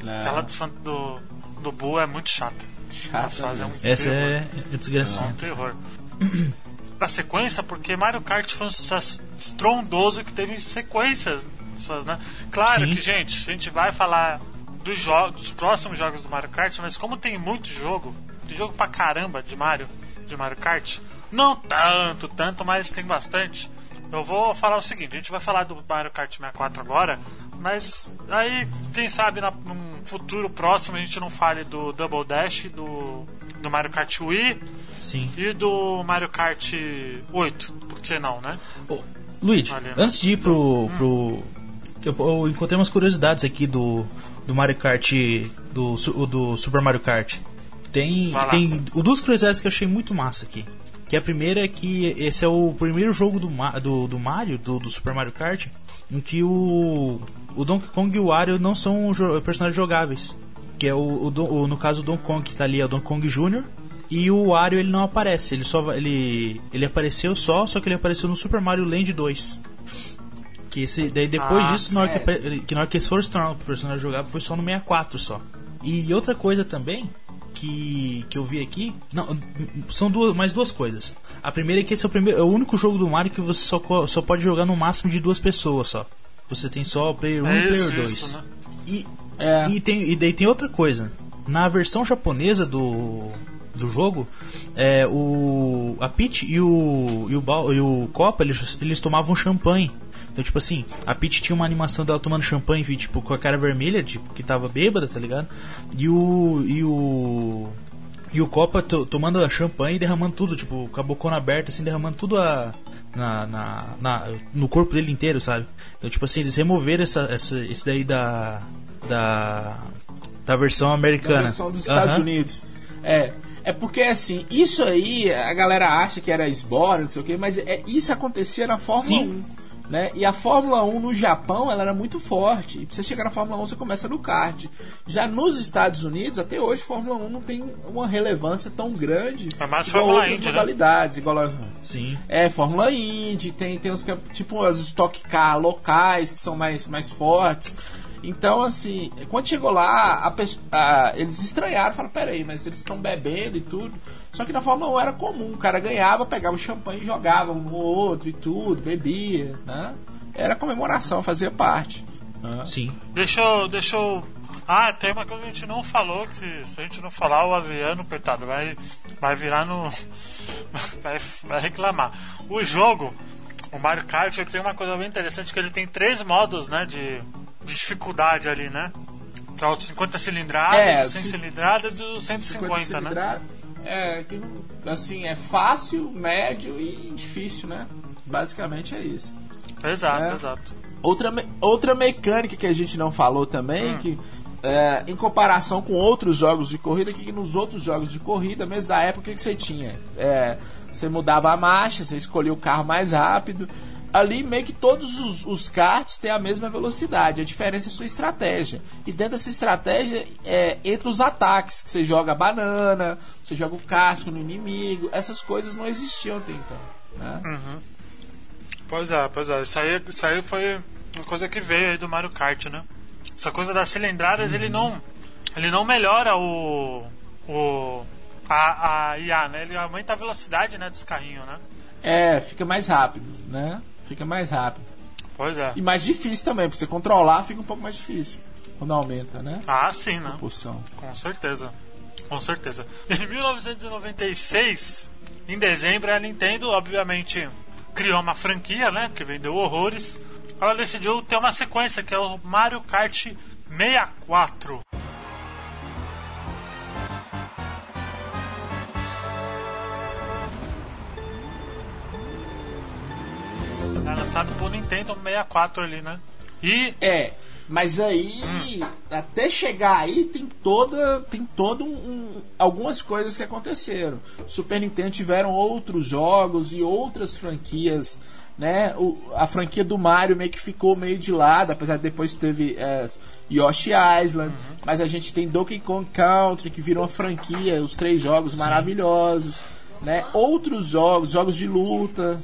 É, Aquela dos do, do Boo é muito chata. chata fazer um-. Essa é, é É um desgraçada. terror. A sequência, porque Mario Kart foi um sucesso estrondoso que teve sequências. Né? Claro Sim. que, gente, a gente vai falar dos, jogos, dos próximos jogos do Mario Kart, mas como tem muito jogo, tem jogo pra caramba de Mario, de Mario Kart, não tanto, tanto, mas tem bastante. Eu vou falar o seguinte, a gente vai falar do Mario Kart 64 agora, mas aí, quem sabe na, num futuro próximo a gente não fale do Double Dash, do, do Mario Kart Wii Sim. e do Mario Kart 8, por que não, né? Ô, Luigi, Valeu. antes de ir pro. pro eu, eu encontrei umas curiosidades aqui do, do Mario Kart. Do, do Super Mario Kart. Tem, tem duas curiosidades que eu achei muito massa aqui. Que a primeira é que esse é o primeiro jogo do, do, do Mario, do, do Super Mario Kart, em que o, o Donkey Kong e o Wario não são jo- personagens jogáveis. Que é o, o, o- no caso o Donkey Kong que tá ali é o Donkey Kong Jr. E o Wario ele não aparece, ele só ele ele apareceu só, só que ele apareceu no Super Mario Land 2. Que esse, daí depois Ah, disso, na hora que, que na hora que eles foram se tornar um personagem jogável, foi só no 64 só. E outra coisa também que, que eu vi aqui, não, são duas, mais duas coisas. A primeira é que esse é o, primeiro, é o único jogo do Mario que você só, só pode jogar no máximo de duas pessoas só. Você tem só o player 1 É e player isso, 2. isso, né? E, É. e, tem, e daí tem outra coisa. Na versão japonesa do, do jogo, é, o, a Peach e o, e o, Bal- e o Copa eles, eles tomavam champanhe. Então, tipo assim, a Peach tinha uma animação dela tomando champanhe, tipo, com a cara vermelha, tipo, que tava bêbada, tá ligado? E o. E o. E o Copa to- tomando a champanhe e derramando tudo, tipo, com a bocona aberta, assim, derramando tudo a, na, na, na- no corpo dele inteiro, sabe? Então, tipo assim, eles removeram essa, essa, esse daí da. Da. Da versão da americana. versão dos Estados. Unidos. É. É porque assim, isso aí, a galera acha que era esbora, não sei o que, mas é, isso acontecia na Fórmula Sim. 1. Né? E a Fórmula 1 no Japão ela era muito forte. E pra você chegar na Fórmula 1, você começa no kart. Já nos Estados Unidos, até hoje, Fórmula 1 não tem uma relevância tão grande É mais igual Fórmula outras Indy, né? modalidades. Igual a, Sim. é, Fórmula Indy, tem, tem os camp- tipo as Stock Car locais que são mais, mais fortes. Então, assim, quando chegou lá, a a- eles estranharam, falaram, peraí, mas eles estão bebendo e tudo. Só que na Fórmula 1 era comum, o cara ganhava, pegava o champanhe e jogava um no outro e tudo, bebia, né? Era comemoração, fazia parte. né? Sim. Deixa eu, deixa eu. Ah, tem uma coisa que a gente não falou, que se, a gente não falar, o Adriano, coitado, vai, vai virar no. vai, vai reclamar. O jogo, o Mario Kart, ele tem uma coisa bem interessante, que ele tem três modos, né, de dificuldade ali, né? Que é os 50 cilindradas, É, os 100 ci- cilindradas e os 150, né? cilindrada, É, assim, é fácil, médio e difícil, né? Basicamente é isso. Exato, É. exato. Outra, me- outra mecânica que a gente não falou também, Hum. que é, em comparação com outros jogos de corrida, que nos outros jogos de corrida, mesmo da época, o que, que você tinha? É, você mudava a marcha, você escolhia o carro mais rápido. Ali meio que todos os, os karts têm a mesma velocidade, a diferença é a sua estratégia. E dentro dessa estratégia, é, entre os ataques, que você joga banana, você joga o casco no inimigo, essas coisas não existiam até então. Né? Uhum. Pois é, pois é. Isso aí, isso aí foi uma coisa que veio aí do Mario Kart, né? Essa coisa das cilindradas, ele não. Ele não melhora o. o a, a IA, né? Ele aumenta a velocidade né, dos carrinhos, né? É, fica mais rápido, né? Fica mais rápido. Pois é. E mais difícil também, pra você controlar fica um pouco mais difícil. Quando aumenta, né? Ah, sim, né? Propulsão. Com certeza. Com certeza. Em 1996, em dezembro, a Nintendo, obviamente, criou uma franquia, né? Que vendeu horrores. Ela decidiu ter uma sequência, que é o Mario Kart 64. É lançado por Nintendo 64 ali, né? E É, mas aí, até chegar aí, tem toda, tem todo um, um- algumas coisas que aconteceram. Super Nintendo tiveram outros jogos e outras franquias, né? O- a franquia do Mario meio que ficou meio de lado, apesar de depois teve é, Yoshi Island, mas a gente tem Donkey Kong Country que virou uma franquia, os três jogos maravilhosos, né? Outros jogos, jogos de luta,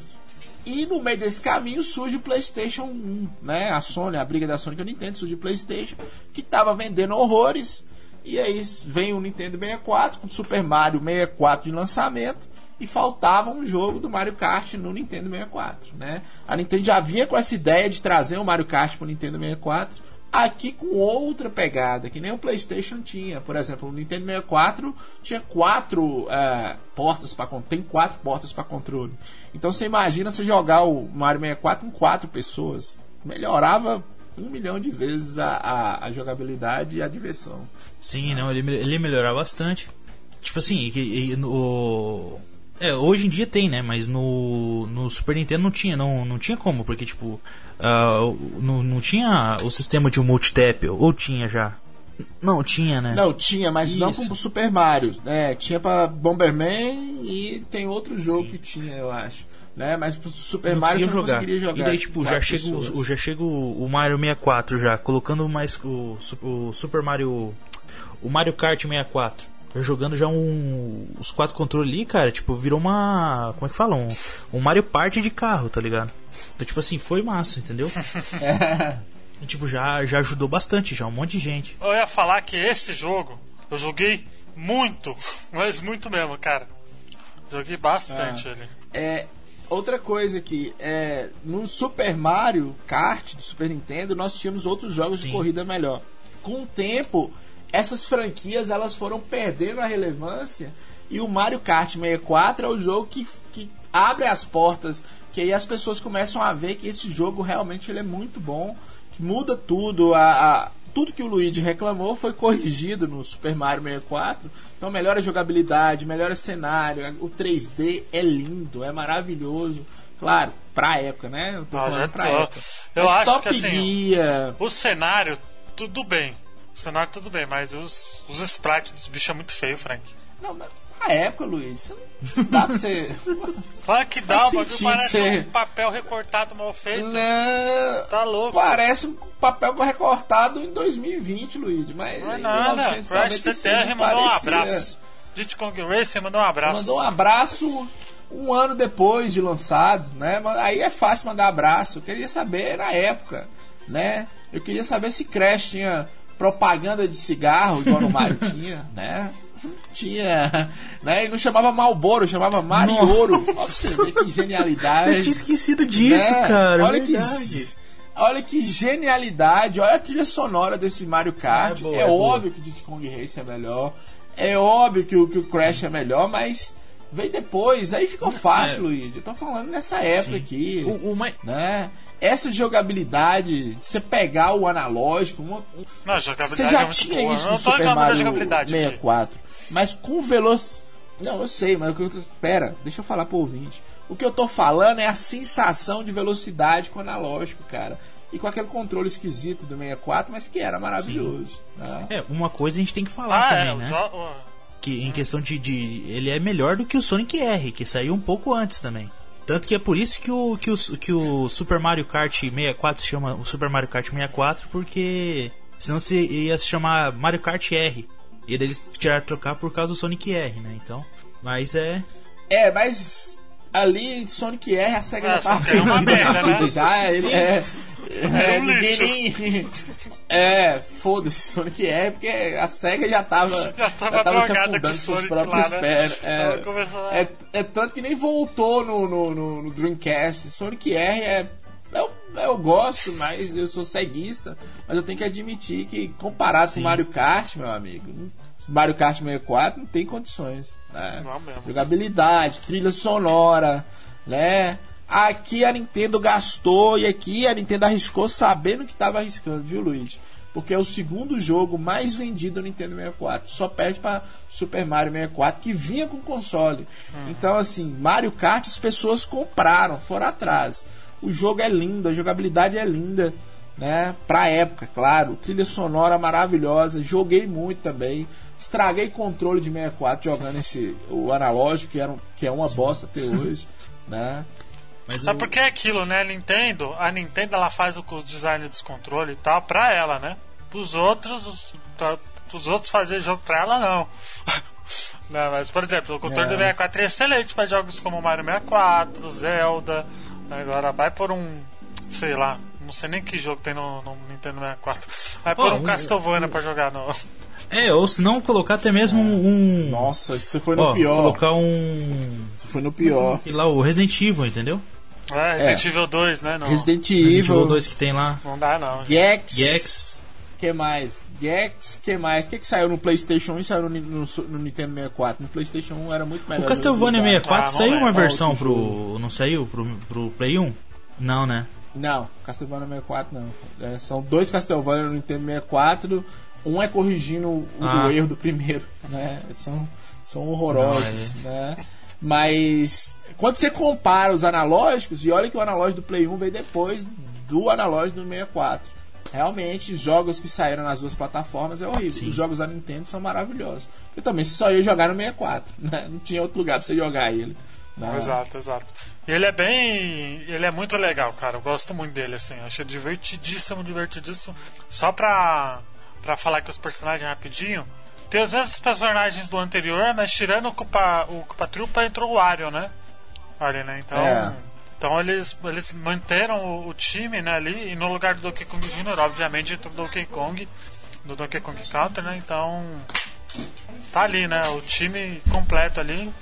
e no meio desse caminho surge o PlayStation 1, né? A Sony, a briga da Sony com a Nintendo, surge o PlayStation, que tava vendendo horrores. E aí vem o Nintendo 64 com o Super Mario 64 de lançamento e faltava um jogo do Mario Kart no Nintendo 64, né? A Nintendo já vinha com essa ideia de trazer o Mario Kart pro Nintendo 64, aqui com outra pegada, que nem o PlayStation tinha. Por exemplo, o Nintendo 64 tinha quatro é, portas para tem quatro portas para controle. Então você imagina você jogar o Mario 64 com quatro pessoas, melhorava um milhão de vezes a, a, a jogabilidade e a diversão. Sim, não, ele, ele melhorar bastante. Tipo assim, e no. É, hoje em dia tem, né? Mas no, no Super Nintendo não tinha, não, não tinha como, porque tipo. ah, não, não tinha o sistema de um multitap, ou tinha já? Não, tinha, né? Não, tinha, mas não Isso. com o Super Mario. né? tinha para Bomberman e tem outro jogo que tinha, eu acho. Né? Mas pro Super não Mario você não jogar. conseguiria jogar. E daí, tipo, já chega, o, já chega o, Mario 64 já, colocando mais o, o Super Mario. O Mario Kart 64. Já jogando já um, os quatro controles ali, cara, tipo, virou uma. Como é que fala? Um, um Mario Party de carro, tá ligado? Então, tipo assim, foi massa, entendeu? E, tipo, já, já ajudou bastante, já um monte de gente. eu ia falar que esse jogo eu joguei muito, mas muito mesmo, cara. Joguei bastante ele. É, outra coisa que é, no Super Mario Kart do Super Nintendo nós tínhamos outros jogos de Sim. corrida melhor. Com o tempo, essas franquias elas foram perdendo a relevância e o Mario Kart 64 é o jogo que, que abre as portas, que aí as pessoas começam a ver que esse jogo realmente ele é muito bom, que muda tudo, a, a- tudo que o Luigi reclamou foi corrigido no Super Mario 64. Então melhora a jogabilidade, melhora o cenário, o 3D é lindo, é maravilhoso. Claro, pra época, né? Eu tô Ah, falando pra tô. época. Eu Mas acho Top que, assim, O cenário, tudo bem. O cenário, tudo bem, mas os, os sprites dos bichos é muito feio, Frank. Não, mas na época, você não dá pra você. Claro que dá, sentido parece ser- um papel recortado mal feito. Não, Tá louco. Parece um papel recortado em 2020, Luigi, mas Não é nada. Crash 1996 CTR não mandou um abraço. Diddy Kong Racing mandou um abraço. Mandou um abraço um ano depois de lançado, né? Mas Aí é fácil mandar abraço. Eu queria saber na época, né? Eu queria saber se Crash tinha propaganda de cigarro, igual no Mario tinha, né? Tinha, né? Ele não chamava Malboro, chamava. Olha você ver que genialidade. esquecido disso, né? Olha que, olha que genialidade. Olha a trilha sonora desse Mario Kart. É boa, É, é boa. óbvio que o Diddy Kong Race é melhor. É óbvio que o, que o Crash é melhor, mas veio depois. Aí ficou fácil, É. Luigi. Eu tô falando nessa época Sim. aqui. O, o. Né? Essa jogabilidade de você pegar o analógico, uma- um- Não, a jogabilidade você é já muito tinha boa. isso no Super Mario jogabilidade aqui. 64. Mas com velocidade. Não, eu sei, mas o que eu tô... Pera, deixa eu falar pro ouvinte. O que eu tô falando é a sensação de velocidade com o analógico, cara. e com aquele controle esquisito do 64, mas que era maravilhoso. Né? É, uma coisa a gente tem que falar Ah, também, é, né? o- Que em questão de, de. Ele é melhor do que o Sonic R, que saiu um pouco antes também. Tanto que é por isso que o, que o, que o Super Mario Kart 64 se chama o Super Mario Kart 64, porque senão se ia se chamar Mario Kart R. E daí eles tiraram trocar por causa do Sonic R, né? Então. Mas é. É, mas ali Sonic R a SEGA É, já tava Sonic R é uma merda, né? já. Ele, é, é, um ninguém nem. É, foda-se, Sonic R, porque a SEGA já tava, Já tava se drogada com afundando o com seus Sonic próprios lá, né? pés. Ela É, é, é tanto que nem voltou no, no, no- no Dreamcast. Sonic R é. Eu, eu gosto, mas eu sou ceguista. Mas eu tenho que admitir que, comparado com Mario Kart, meu amigo, Mario Kart 64 não tem condições. Né? Não mesmo. Jogabilidade, trilha sonora, né? Aqui a Nintendo gastou e aqui a Nintendo arriscou sabendo que estava arriscando, viu, Luigi? Porque é o segundo jogo mais vendido no Nintendo 64. Só perde para Super Mario 64, que vinha com console. Então, assim, Mario Kart as pessoas compraram, foram atrás. O jogo é lindo, a jogabilidade é linda, né? Pra época, claro. Trilha sonora maravilhosa. Joguei muito também. Estraguei controle de 64 jogando esse o analógico, que, era, um- que é uma bosta até hoje, né? Mas É eu- porque é aquilo, né? Nintendo, a Nintendo ela faz o, design dos controles e tal pra ela, né? Pros outros, os, pra, pros outros fazer jogo pra ela, não. não mas, por exemplo, o controle É. do 64 é excelente pra jogos como Mario 64, Zelda. Agora vai por um, sei lá, não sei nem que jogo tem no, no Nintendo 64. Vai por Ó, um um- Castlevania pra jogar no. É, ou se não colocar até mesmo um. Nossa, você foi no ó, pior. colocar um. Você foi no pior. sei lá, o Resident Evil, entendeu? É, Resident Evil 2, né? Não, Resident Resident Evil Evil, 2 que tem lá. não dá não. Gex, Gex. que mais? Gex, que mais? O que, que saiu no PlayStation 1 e saiu no, no, no Nintendo 64? No PlayStation 1 era muito melhor. O Castlevania jogado. 64 Ah, não saiu lembro. uma versão Outro pro. Não saiu pro, pro Play 1? Não, né? Não, Castlevania 64 não. É, são dois Castlevania no Nintendo 64. Um é corrigindo o, Ah. o erro do primeiro, né? São, são horrorosos, né? Mas quando você compara os analógicos, e olha que o analógico do Play 1 veio depois do analógico do 64. Realmente, os jogos que saíram nas duas plataformas é horrível. Sim. Os jogos da Nintendo são maravilhosos. E também só ia jogar no 64, né? Não tinha outro lugar pra você jogar ele. né? Exato, exato. E ele é bem. Ele é muito legal, cara. Eu gosto muito dele, assim. Achei divertidíssimo, divertidíssimo. Só pra, pra falar que os personagens rapidinho. Tem os mesmos personagens do anterior, mas tirando o Cupa, o Cupa Trupa entrou o Wario, né? Ali, né? Então. É. Então eles, eles manteram o, o time né, ali e no lugar do Donkey Kong Jr., obviamente entrou o Donkey Kong, do Donkey Kong Country, né? Então tá ali, né? O time completo ali.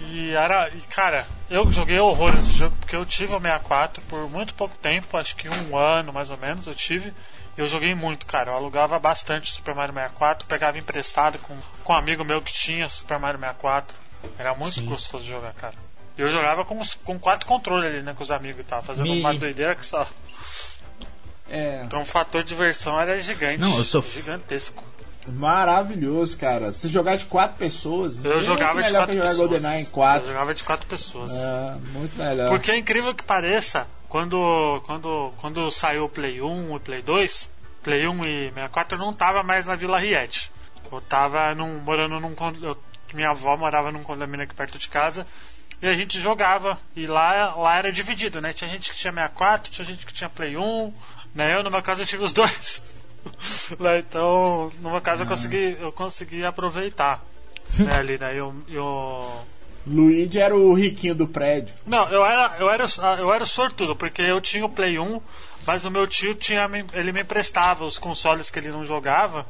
E era. E cara, eu joguei horror esse jogo porque eu tive o 64 por muito pouco tempo, acho que um ano mais ou menos eu tive. Eu joguei muito, cara. Eu alugava bastante Super Mario 64, pegava emprestado com, com um amigo meu que tinha Super Mario 64. Era muito Sim. gostoso de jogar, cara. E eu jogava com, com quatro controles ali, né? Com os amigos e tal, fazendo Me- uma doideira que só. É. Então o fator de diversão era gigante. Não, eu sou- Gigantesco. Maravilhoso, cara. Se jogar de quatro pessoas, Eu jogava de quatro pessoas. Eu quatro. jogava de quatro pessoas. É, muito melhor. Porque é incrível que pareça, quando, quando, quando saiu o Play 1 e Play 2, Play 1 e 64 eu não tava mais na Vila Riete. Eu tava num, morando num eu- minha avó morava num condomínio aqui perto de casa e a gente jogava. E lá, lá era dividido, né? Tinha gente que tinha 64, tinha gente que tinha Play 1, né? Eu no meu caso eu tive os dois. Né, então, no meu caso eu consegui, eu consegui aproveitar. né, ali, né? Eu, eu, Luigi era o riquinho do prédio. não, eu era, eu era, eu era sortudo, porque eu tinha o Play 1, mas o meu tio tinha, me- ele me emprestava os consoles que ele não jogava.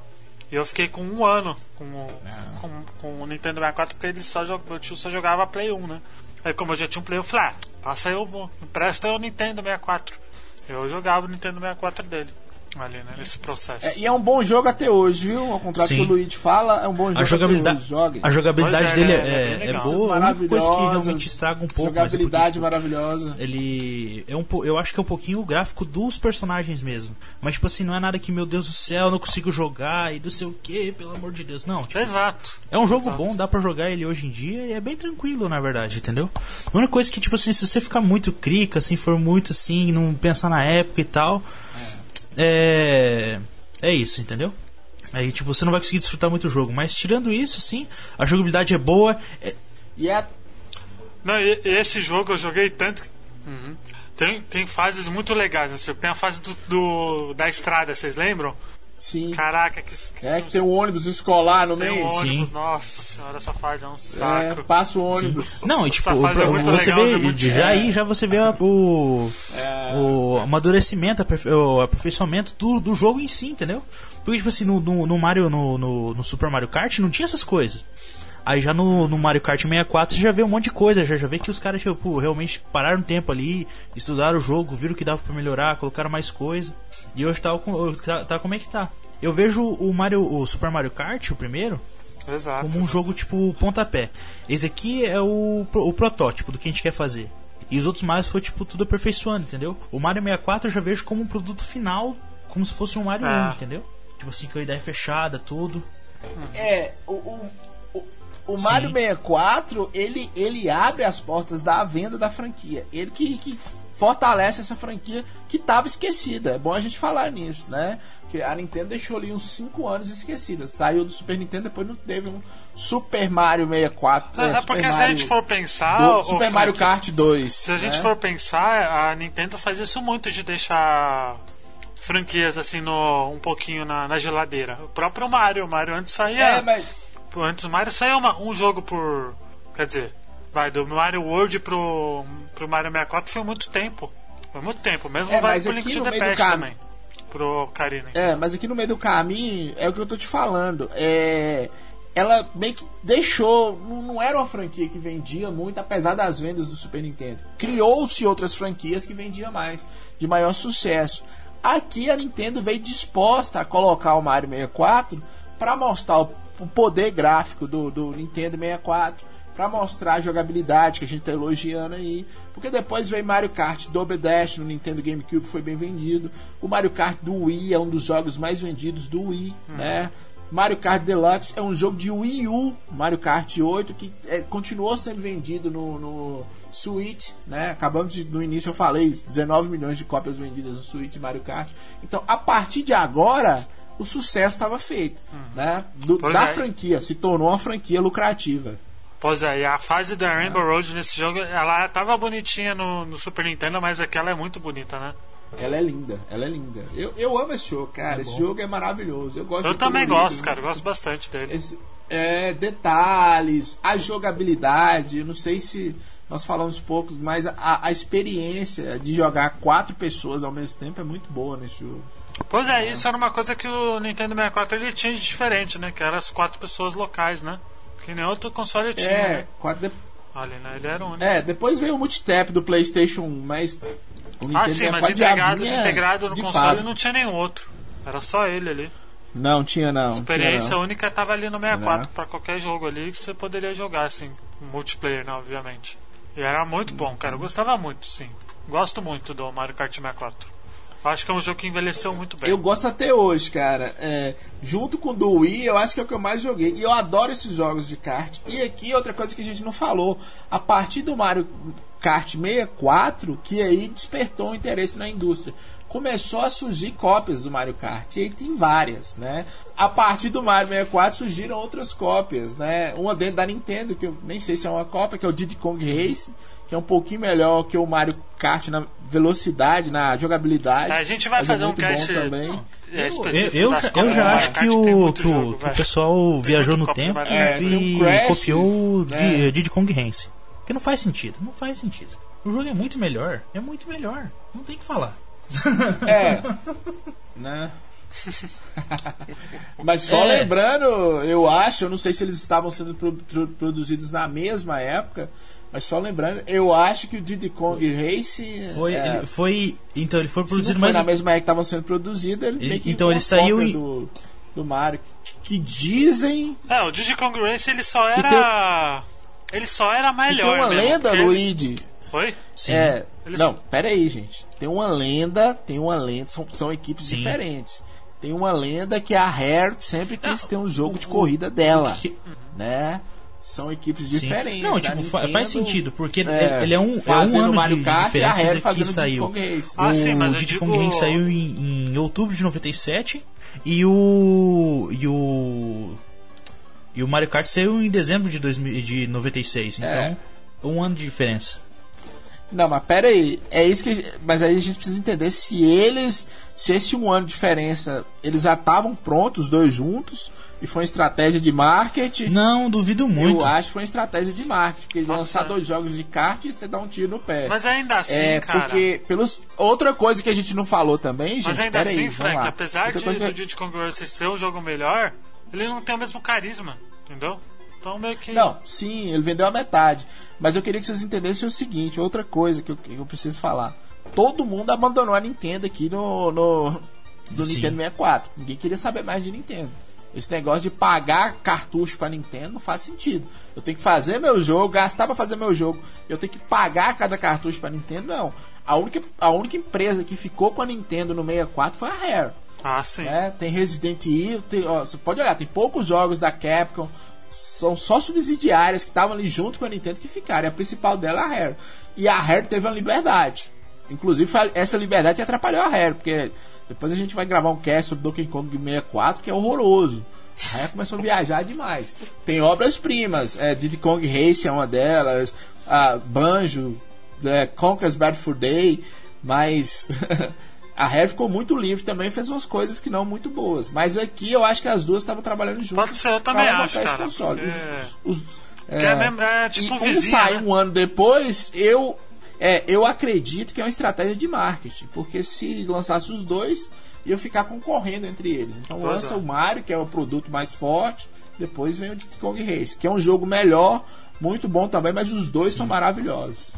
E eu fiquei com um ano com, o- com, com o Nintendo 64, porque ele só, meu tio só jogava Play 1, né? Aí como eu já tinha um Play, eu falei, ah, passa aí, o- empresta aí o Nintendo 64. Eu jogava o Nintendo 64 dele. Ali, né? Nesse processo. É, e é um bom jogo até hoje, viu? Ao contrário do Sim. que o Luigi fala, é um bom jogo A jogabilidade, até hoje. Joguem. a jogabilidade é, dele é, é, é é boa. A única coisa que realmente estraga um pouco. mas é porque, Jogabilidade tipo, maravilhosa. ele é um eu acho que é um pouquinho o gráfico dos personagens mesmo mas tipo assim não é nada que meu Deus do céu eu não consigo jogar e não sei o que pelo amor de Deus não tipo, Exato. é um jogo Exato. bom dá pra jogar ele hoje em dia e é bem tranquilo na verdade entendeu a única coisa que tipo assim se você ficar muito crica assim for muito assim não pensar na época e tal é é isso entendeu Aí, tipo, você não vai conseguir desfrutar muito o jogo. Mas tirando isso, assim, a jogabilidade é boa. É- E é Não, e, e esse jogo eu joguei tanto que. Uhum. Tem, tem fases muito legais nesse jogo. Tem a fase do, do- da estrada, vocês lembram? Sim. Caraca, que, que É que tem um ônibus escolar no tem meio. um ônibus. Sim. Nossa senhora, essa fase é um É, saco. passa o ônibus. Não, e tipo, o é você legal, é vê, muito já difícil. aí já você vê a- o, É, o amadurecimento, aperfei- o aperfeiçoamento do, do jogo em si, entendeu? Porque, tipo assim, no, no, no Mario, no, no, no Super Mario Kart não tinha essas coisas. Aí já no, no Mario Kart 64 você já vê um monte de coisa, já, já vê que os caras tipo, realmente pararam um tempo ali, estudaram o jogo, viram que dava pra melhorar, colocaram mais coisa. E hoje tá, o- tá, tá como é que tá. Eu vejo o Mario, o Super Mario Kart, o primeiro, Exato. como um jogo tipo pontapé. Esse aqui é o, o protótipo do que a gente quer fazer. E os outros Marios foi tipo tudo aperfeiçoando, entendeu? O Mario 64 eu já vejo como um produto final, como se fosse um Mario Ah. 1, entendeu? Tipo assim, com a ideia fechada, tudo. É, o, o, o, Mario Sim. 64, ele, ele abre as portas da venda da franquia. Ele que, que fortalece essa franquia que estava esquecida. É bom a gente falar nisso, né? Que a Nintendo deixou ali uns 5 anos esquecida. Saiu do Super Nintendo, depois não teve um Super Mario 64. É, é, porque se a Mario gente for pensar. do- Super Mario Frank, Kart 2. Se a gente né? for pensar, a Nintendo faz isso muito de deixar franquias assim no um pouquinho na, na geladeira. O próprio Mario, o Mario antes saía. É, mas Antes do Mario saía uma- um jogo por. Quer dizer, vai, do Mario World pro, pro Mario 64 foi muito tempo. Foi muito tempo. Mesmo É, vai pro Link to the Past cam- também. Pro Karina. É, mas aqui no meio do caminho é o que eu tô te falando. É, ela meio que deixou. Não, não era uma franquia que vendia muito, apesar das vendas do Super Nintendo. Criou-se outras franquias que vendiam mais, de maior sucesso. Aqui a Nintendo veio disposta a colocar o Mario 64 para mostrar o, o poder gráfico do, do Nintendo 64. Pra mostrar a jogabilidade que a gente tá elogiando aí. Porque depois veio Mario Kart Double Dash no Nintendo GameCube, que foi bem vendido. O Mario Kart do Wii é um dos jogos mais vendidos do Wii, né? Mario Kart Deluxe é um jogo de Wii U, Mario Kart 8, que é, continuou sendo vendido no, no Switch, né? Acabamos de, no início eu falei, 19 milhões de cópias vendidas no Switch Mario Kart. Então, a partir de agora, o sucesso estava feito, né? Do- da é. franquia, se tornou uma franquia lucrativa. Pois é, e a fase da Rainbow Road nesse jogo, ela tava bonitinha no, no Super Nintendo, mas aquela é muito bonita, né? Ela é linda, ela é linda. Eu, eu amo esse jogo, cara. esse jogo é maravilhoso. Eu gosto Eu também colorido, gosto, cara, eu gosto bastante dele. Esse- é, detalhes, a jogabilidade. Eu não sei se nós falamos poucos, mas a, a experiência de jogar quatro pessoas ao mesmo tempo é muito boa nesse jogo. Pois é, isso era uma coisa que o Nintendo 64 ele tinha de diferente, né? Que eram as quatro pessoas locais, né? Que nem outro console tinha, É, né? quatro de- Olha, né? Ele era o único. é, depois veio o multitap do PlayStation 1, mas o Nintendo ah, sim, mas 64 já integrado, vinha integrado no console fábrica. não tinha nenhum outro. Era só ele ali. Não, tinha não. A tinha experiência não. única tava ali no 64 Não. pra qualquer jogo ali que você poderia jogar, assim, multiplayer, né, obviamente. E era muito bom, cara. Eu gostava muito, sim. Gosto muito do Mario Kart 64. Acho que é um jogo que envelheceu muito bem. Eu gosto até hoje, cara. É, junto com o do Wii, eu acho que é o que eu mais joguei. E eu adoro esses jogos de kart. E aqui, outra coisa que a gente não falou. A partir do Mario Kart 64, que aí despertou o interesse na indústria. Começou a surgir cópias do Mario Kart. E aí tem várias, né? A partir do Mario 64 surgiram outras cópias, né? Uma dentro da Nintendo, que eu nem sei se é uma cópia, que é o Diddy Kong Race. Que é um pouquinho melhor que o Mario Kart na velocidade, na jogabilidade. É, a gente vai é fazer um muito bom cast também. é, Eu, eu eu já Mario acho que o, que, o, jogo, que o pessoal viajou no tempo. É, e um Crash, copiou o né? Di- Diddy Kong Racing. Porque não faz sentido, não faz sentido. O jogo é muito melhor, é muito melhor. Não tem o que falar. É. né? Mas só É. lembrando, eu acho, eu não sei se eles estavam sendo pro- pro- produzidos na mesma época, Mas só lembrando, eu acho que o Diddy Kong Race. Foi, é, ele foi. Então ele foi produzido foi mais. na mesma época que estavam sendo produzido, ele, Ele- então ele saiu em- do, do Mario. Que, que dizem É, o Diddy Kong Race ele só era. Ele só era melhor. tem uma mesmo, lenda, porque- Luigi. Foi? Sim. É, Eles- não, pera aí, gente. Tem uma lenda, tem uma lenda, são, são equipes Sim. diferentes. Tem uma lenda que a Rare sempre quis ter um jogo de corrida dela, que- né? São equipes Sim. diferentes. Não, tipo, Nintendo, faz sentido, porque ele- é, ele é um, é um ano Mario de, de Kart e a diferença Rare que saiu. Ah, o sim, mas eu Diddy digo- Kong Race saiu em, em outubro de 97 e o e o e o Mario Kart saiu em dezembro de, 2000, de 96. Então, É. um ano de diferença. Não, mas pera aí. É isso que. Mas aí a gente precisa entender se eles. Se esse um ano de diferença. Eles já estavam prontos, os dois juntos. E foi uma estratégia de marketing. Não, duvido muito. Eu acho que foi uma estratégia de marketing. Porque Nossa. lançar dois jogos de kart e você dá um tiro no pé. Mas ainda assim, é, cara. porque. Pelos, outra coisa que a gente não falou também, gente. Mas ainda aí, assim, vamos Frank, apesar Outra de, que- do Diddy Kong Racing ser o jogo melhor, ele não tem o mesmo carisma, entendeu? Então meio que. Não, sim, ele vendeu a metade. Mas eu queria que vocês entendessem o seguinte: outra coisa que eu, que eu preciso falar. Todo mundo abandonou a Nintendo aqui no, no, no Sim. Nintendo 64. Ninguém queria saber mais de Nintendo. Esse negócio de pagar cartucho pra Nintendo não faz sentido. Eu tenho que fazer meu jogo, gastar pra fazer meu jogo. Eu tenho que pagar cada cartucho pra Nintendo, não. A única, a única empresa que ficou com a Nintendo no 64 foi a Rare Ah, sim. né? Tem Resident Evil, tem- ó, você pode olhar, tem poucos jogos da Capcom, são só subsidiárias que estavam ali junto com a Nintendo que ficaram. E a principal dela é a Rare. E a Rare teve uma liberdade. Inclusive, essa liberdade atrapalhou a Rare, porque depois a gente vai gravar um cast sobre Donkey Kong 64, que é horroroso. A Rare começou a viajar demais. Tem obras-primas, é, Diddy Kong Race é uma delas, Banjo, é, Conker's Bad Fur Day, mas a Rare ficou muito livre também, fez umas coisas que não muito boas. Mas aqui eu acho que as duas estavam trabalhando juntas. Pode ser, eu também acho, cara, console. porque- Os- os- Que é, mesmo- é tipo e vizinha, sai né? um ano depois, eu é, eu acredito que é uma estratégia de marketing, porque se lançasse os dois, ia ficar concorrendo entre eles. Então Pois lança é. o Mario, que é o produto mais forte, depois vem o Diddy Kong Race, que é um jogo melhor, muito bom também, mas os dois são maravilhosos.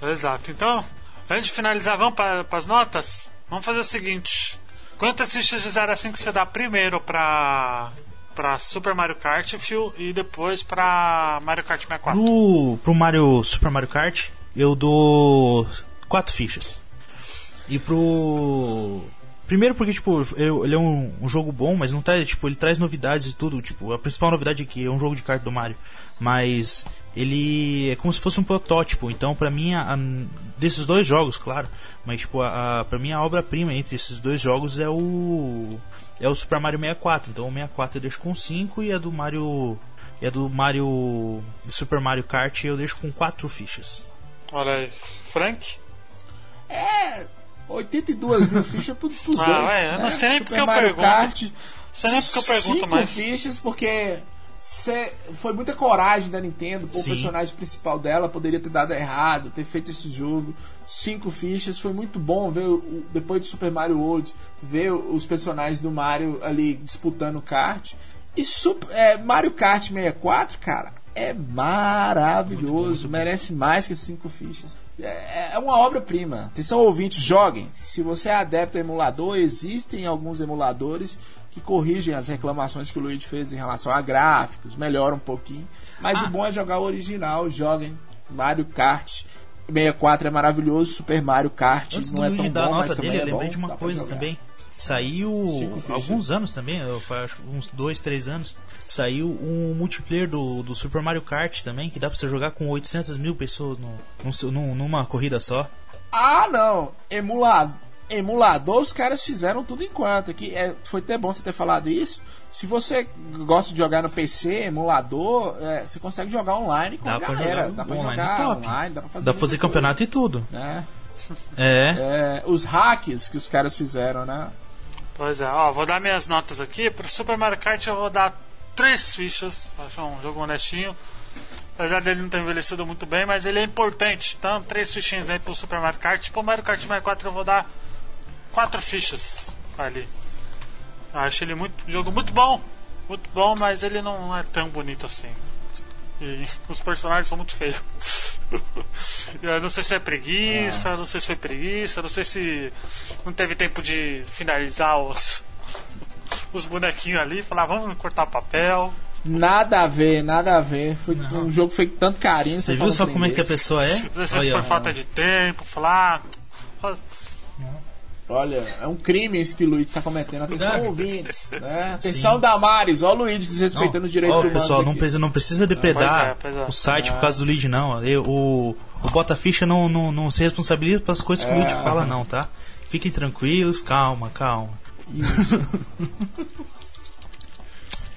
Exato. Então, antes de finalizar, vamos para as notas? Vamos fazer o seguinte: quantas fichas de 0 a 5 você dá primeiro pra, pra Super Mario Kart Phil, e depois pra Mario Kart 64? Pro, pro Mario Super Mario Kart, eu dou quatro fichas. E pro. Primeiro porque, tipo, ele é um, um jogo bom, mas não traz, tipo, ele traz novidades e tudo. Tipo, a principal novidade é que é um jogo de kart do Mario. Mas ele é como se fosse um protótipo. Então, pra mim, a- a- desses dois jogos, claro. Mas, tipo, a, a, pra mim, a obra-prima entre esses dois jogos é o. É o Super Mario 64. Então, o 64 eu deixo com 5 e a do Mario. E a do Mario. Super Mario Kart eu deixo com 4 fichas. Olha aí. Frank? É 82 mil fichas pros, pros Ah, dois. ué, eu não né? sei nem Super porque eu Mario pergunto. Kart, Você nem porque eu pergunto cinco mais. fichas, porque cê- foi muita coragem da Nintendo, o personagem principal dela poderia ter dado errado, ter feito esse jogo. Cinco fichas, foi muito bom ver, o- depois do Super Mario World, ver os personagens do Mario ali disputando kart. E Sup- é, Mario Kart 64, cara, é maravilhoso, merece mais que cinco fichas. É, é uma obra-prima. Atenção, ouvintes, joguem. Se você é adepto a emulador, existem alguns emuladores que corrigem as reclamações que o Luigi fez em relação a gráficos, melhoram um pouquinho. Mas Ah. o bom é jogar o original, joguem Mario Kart. 64 é maravilhoso, Super Mario Kart Antes não é tão bom, mas nota também dele, é eu lembrei bom, de uma coisa também. Saiu alguns anos também, eu acho que uns dois, três anos. Saiu um multiplayer do, do Super Mario Kart também, que dá pra você jogar com 800 mil pessoas no, num- numa corrida só. Ah, não. Emulador. Emulador, os caras fizeram tudo enquanto. Aqui é, foi até bom você ter falado isso. Se você gosta de jogar no PC, emulador, é, você consegue jogar online com Dá a pra galera. jogar dá pra online jogar top. online, dá pra fazer, Dá pra fazer campeonato e tudo. né? É. É, os hacks que os caras fizeram, né? Pois é, ó, vou dar minhas notas aqui. Pro Super Mario Kart eu vou dar três fichas. Acho um jogo honestinho. Apesar dele não ter envelhecido muito bem, mas ele é importante. Então, três fichinhas aí pro Super Mario Kart. Pro Mario Kart 64 eu vou dar quatro fichas ali. Eu acho ele muito jogo muito bom. Muito bom, mas ele não é tão bonito assim. E os personagens são muito feios. Eu não sei se é preguiça, não sei se foi preguiça, não sei se não teve tempo de finalizar os, os bonequinhos ali, falar, vamos cortar papel. Nada a ver, nada a ver. Foi Não. um jogo feito com tanto carinho. Você viu só como é que a pessoa é? Não sei se foi falta de tempo, falar. ah, Olha, é um crime isso que o Luigi tá cometendo. Atenção, ouvintes. Né? Atenção, Damares. Olha o Luigi desrespeitando Não, os direitos ó, humanos. pessoal, não precisa, não precisa depredar Pois é, pois é. o site por causa do lead, não. Eu- o, o Bota Ficha não, não, não se responsabiliza pelas coisas que o lead É. fala, não, tá? Fiquem tranquilos, calma, calma. Isso.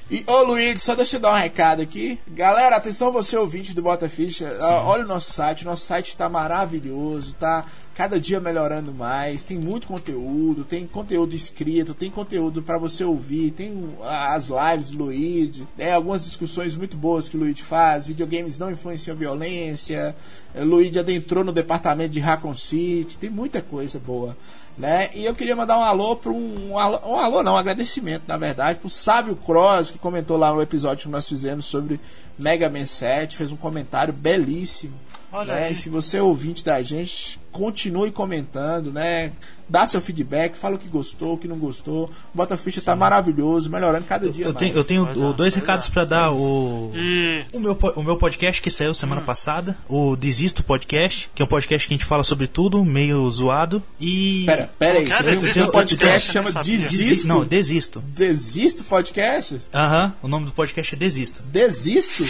E, ô Luigi, só deixa eu dar um recado aqui. Galera, atenção você ouvinte do Bota Ficha. Ah, olha o nosso site. Nosso site tá maravilhoso, tá cada dia melhorando mais. Tem muito conteúdo, tem conteúdo escrito, tem conteúdo pra você ouvir, tem as lives do Luigi, né, algumas discussões muito boas que o Luigi faz. Videogames não influenciam a violência. O Luigi adentrou no departamento de Raccoon City. Tem muita coisa boa né? E eu queria mandar um alô para um, um alô, um alô não, um agradecimento, na verdade, pro Sávio Cross, que comentou lá no episódio que nós fizemos sobre Mega Man 7, fez um comentário belíssimo. Olha né? E se você é ouvinte da gente, continue comentando, né? Dá seu feedback, fala o que gostou, o que não gostou. O Bota Ficha tá maravilhoso, melhorando cada dia Eu mais. tenho, eu tenho Pois é, dois recados é. pra dar. O, E. o, meu, o meu podcast que saiu Hum. semana passada, o Desisto Podcast, que é um podcast que a gente fala sobre tudo, meio zoado. E. Pera, pera aí, você tem- Desisto um podcast chama Desisto? Não, Desisto. Desisto Podcast? Aham, o nome do podcast é Desisto. Desisto?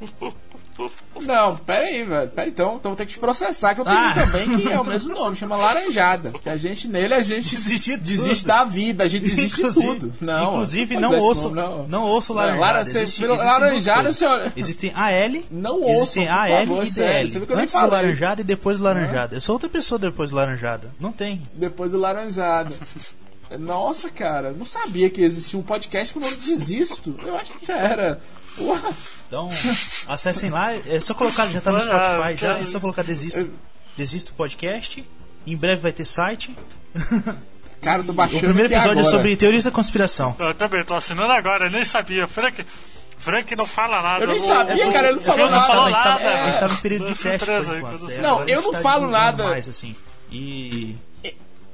Não, pera aí, velho. Pera então, então vou ter que te processar, que eu tenho Ah. também que é o mesmo nome, chama Laranjada. Que a gente nele, a gente Desiste de desiste da vida, a gente desiste de Inclusive- tudo. Não, inclusive, não ouço, nome, não. ouço Não, laranjada. lara- Existe- duas laranjada, senhora. Existem AL, Não ouçam, existem AL favor, e sério. DL. Nem Antes do laranjada e depois do laranjada. Eu sou outra pessoa depois do laranjada. Não tem. Depois do Laranjada. Nossa, cara, não sabia que existia um podcast com o nome Desisto. Eu acho que já era. Então, acessem lá. É só colocar, já tá no Spotify, já. tá- É só colocar Desisto. Desisto Podcast. Em breve vai ter site. cara, eu tô O primeiro episódio é sobre teorias da conspiração. Eu também tô assinando agora, eu nem sabia. Frank, Frank não fala nada. Eu nem sabia, cara, ele não falou nada. falou a gente tava, nada. a gente tava em período de teste né? Não, eu não tá falo nada. Mais, assim. E.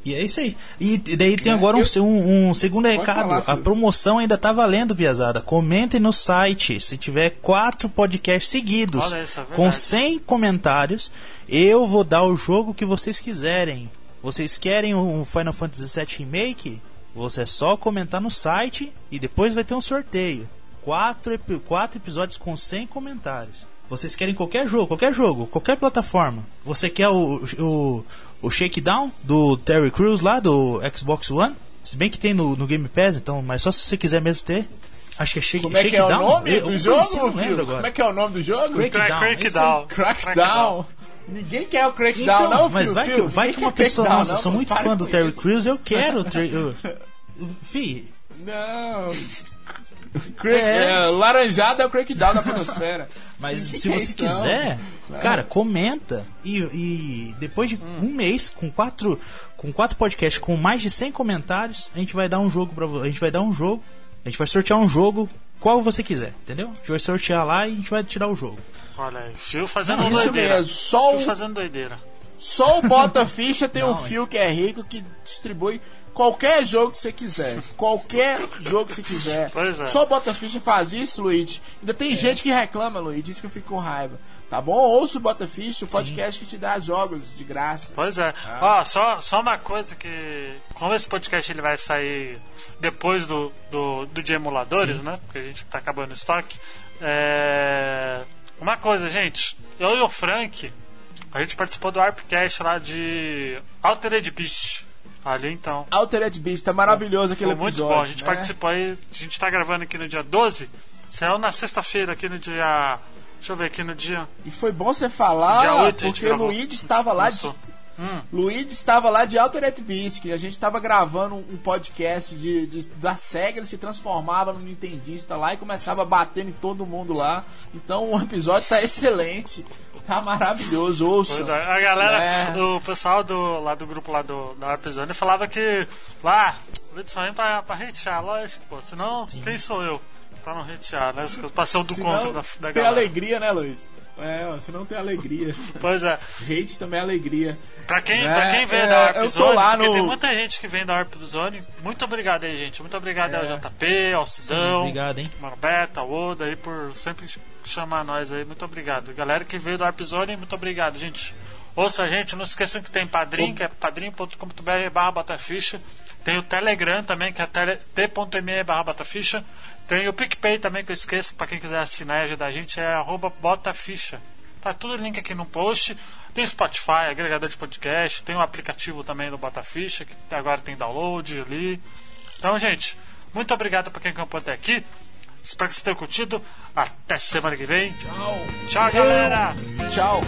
E é isso aí. E daí tem agora um, um, um segundo recado. falar, a promoção ainda tá valendo, Biazada. Comentem no site. Se tiver quatro podcasts seguidos isso é com 100 comentários, eu vou dar o jogo que vocês quiserem. Vocês querem um Final Fantasy VII Remake? Você é só comentar no site e depois vai ter um sorteio. Quatro, quatro episódios com 100 comentários. Vocês querem qualquer jogo, qualquer jogo, qualquer plataforma. Você quer o, o, o Shakedown do Terry Crews lá do Xbox One? Se bem que tem no, no Game Pass, então, mas só se você quiser mesmo ter. Acho que é Shake, Como é que é o nome Eu- do jogo, assim, não lembro Como é agora. que é o nome do jogo? Crackdown. É Crackdown. Crackdown. Ninguém quer o Crackdown, Então, não, mas filho, vai que, filho. vai Ninguém que uma pessoa. Nossa, eu não, sou muito fã do Terry. Crews, eu quero. o eu- Fih, Não. É. é, laranjada é o Crackdown da Podosfera. Mas Que se é você não? quiser, cara, comenta e, e depois de Hum. um mês com quatro com quatro podcasts com mais de 100 comentários, a gente vai dar um jogo para a gente vai dar um jogo, a gente vai sortear um jogo qual você quiser, entendeu? A gente vai sortear lá e a gente vai tirar o jogo. Olha aí, Phil fazendo Não, doideira. mesmo. Só Phil o, fazendo doideira. só o Bota Ficha tem um Não, fio que é rico que distribui qualquer jogo que você quiser. Qualquer jogo que você quiser. Pois é. Só o Bota Ficha faz isso, Luigi. Ainda tem gente que reclama, Luigi. Diz que eu fico com raiva. Tá bom? Ouça o Bota Ficha, o podcast que te dá jogos de graça. Pois é. Ó, só, só uma coisa que. Como esse podcast ele vai sair depois do, do, do de emuladores, né? Porque a gente tá acabando o estoque. É. Uma coisa, gente. Eu e o Frank, a gente participou do Arpcast lá de Altered Beast. Ali então. Altered Beast, tá maravilhoso aquele Foi muito episódio. bom. A gente né? participou aí. A gente tá gravando aqui no dia 12. Saiu na sexta-feira aqui no dia. Deixa eu ver aqui no dia. E foi bom você falar, Dia oito a gente porque gravou. Luigi estava lá de. Hum. Luigi estava lá de Altered Beast, que a gente estava gravando um podcast de, de- da SEGA, ele se transformava no Nintendista lá e começava batendo em todo mundo lá. Então o episódio tá excelente, tá maravilhoso, ouça. É, a galera, É. o pessoal do, lá do grupo lá do, da Arpizone falava que lá, o vídeo só vem pra, pra hatear, lógico, pô. Senão, quem sou eu? Pra não hatear, né? Pra ser o do Senão, contra da, da tem galera. alegria, né, Luiz? É, se não tem alegria. Pois é. Hate também é alegria. Pra quem, É, pra quem vem é, da Warp eu tô Zone, lá porque no- tem muita gente que vem da Warp Zone. Muito obrigado aí, gente. Muito obrigado ao É. JP, ao Cidão, Obrigado, hein? Mano Beta, ao Oda aí por sempre chamar nós aí. Muito obrigado. Galera que veio da Warp Zone, muito obrigado, gente. Ouça a gente, não esqueçam que tem Padrim, que é padrim.com.br barra. Tem o Telegram também, que é t.me barra. Tem o PicPay também, que eu esqueço, pra quem quiser assinar e ajudar a gente, é arroba Botaficha. Tá tudo link aqui no post. Tem Spotify, agregador de podcast, tem o aplicativo também do Botaficha, que agora tem download ali. Então, gente, muito obrigado pra quem acompanhou até aqui. Espero que vocês tenham curtido. Até semana que vem. Tchau. Tchau, galera! Tchau.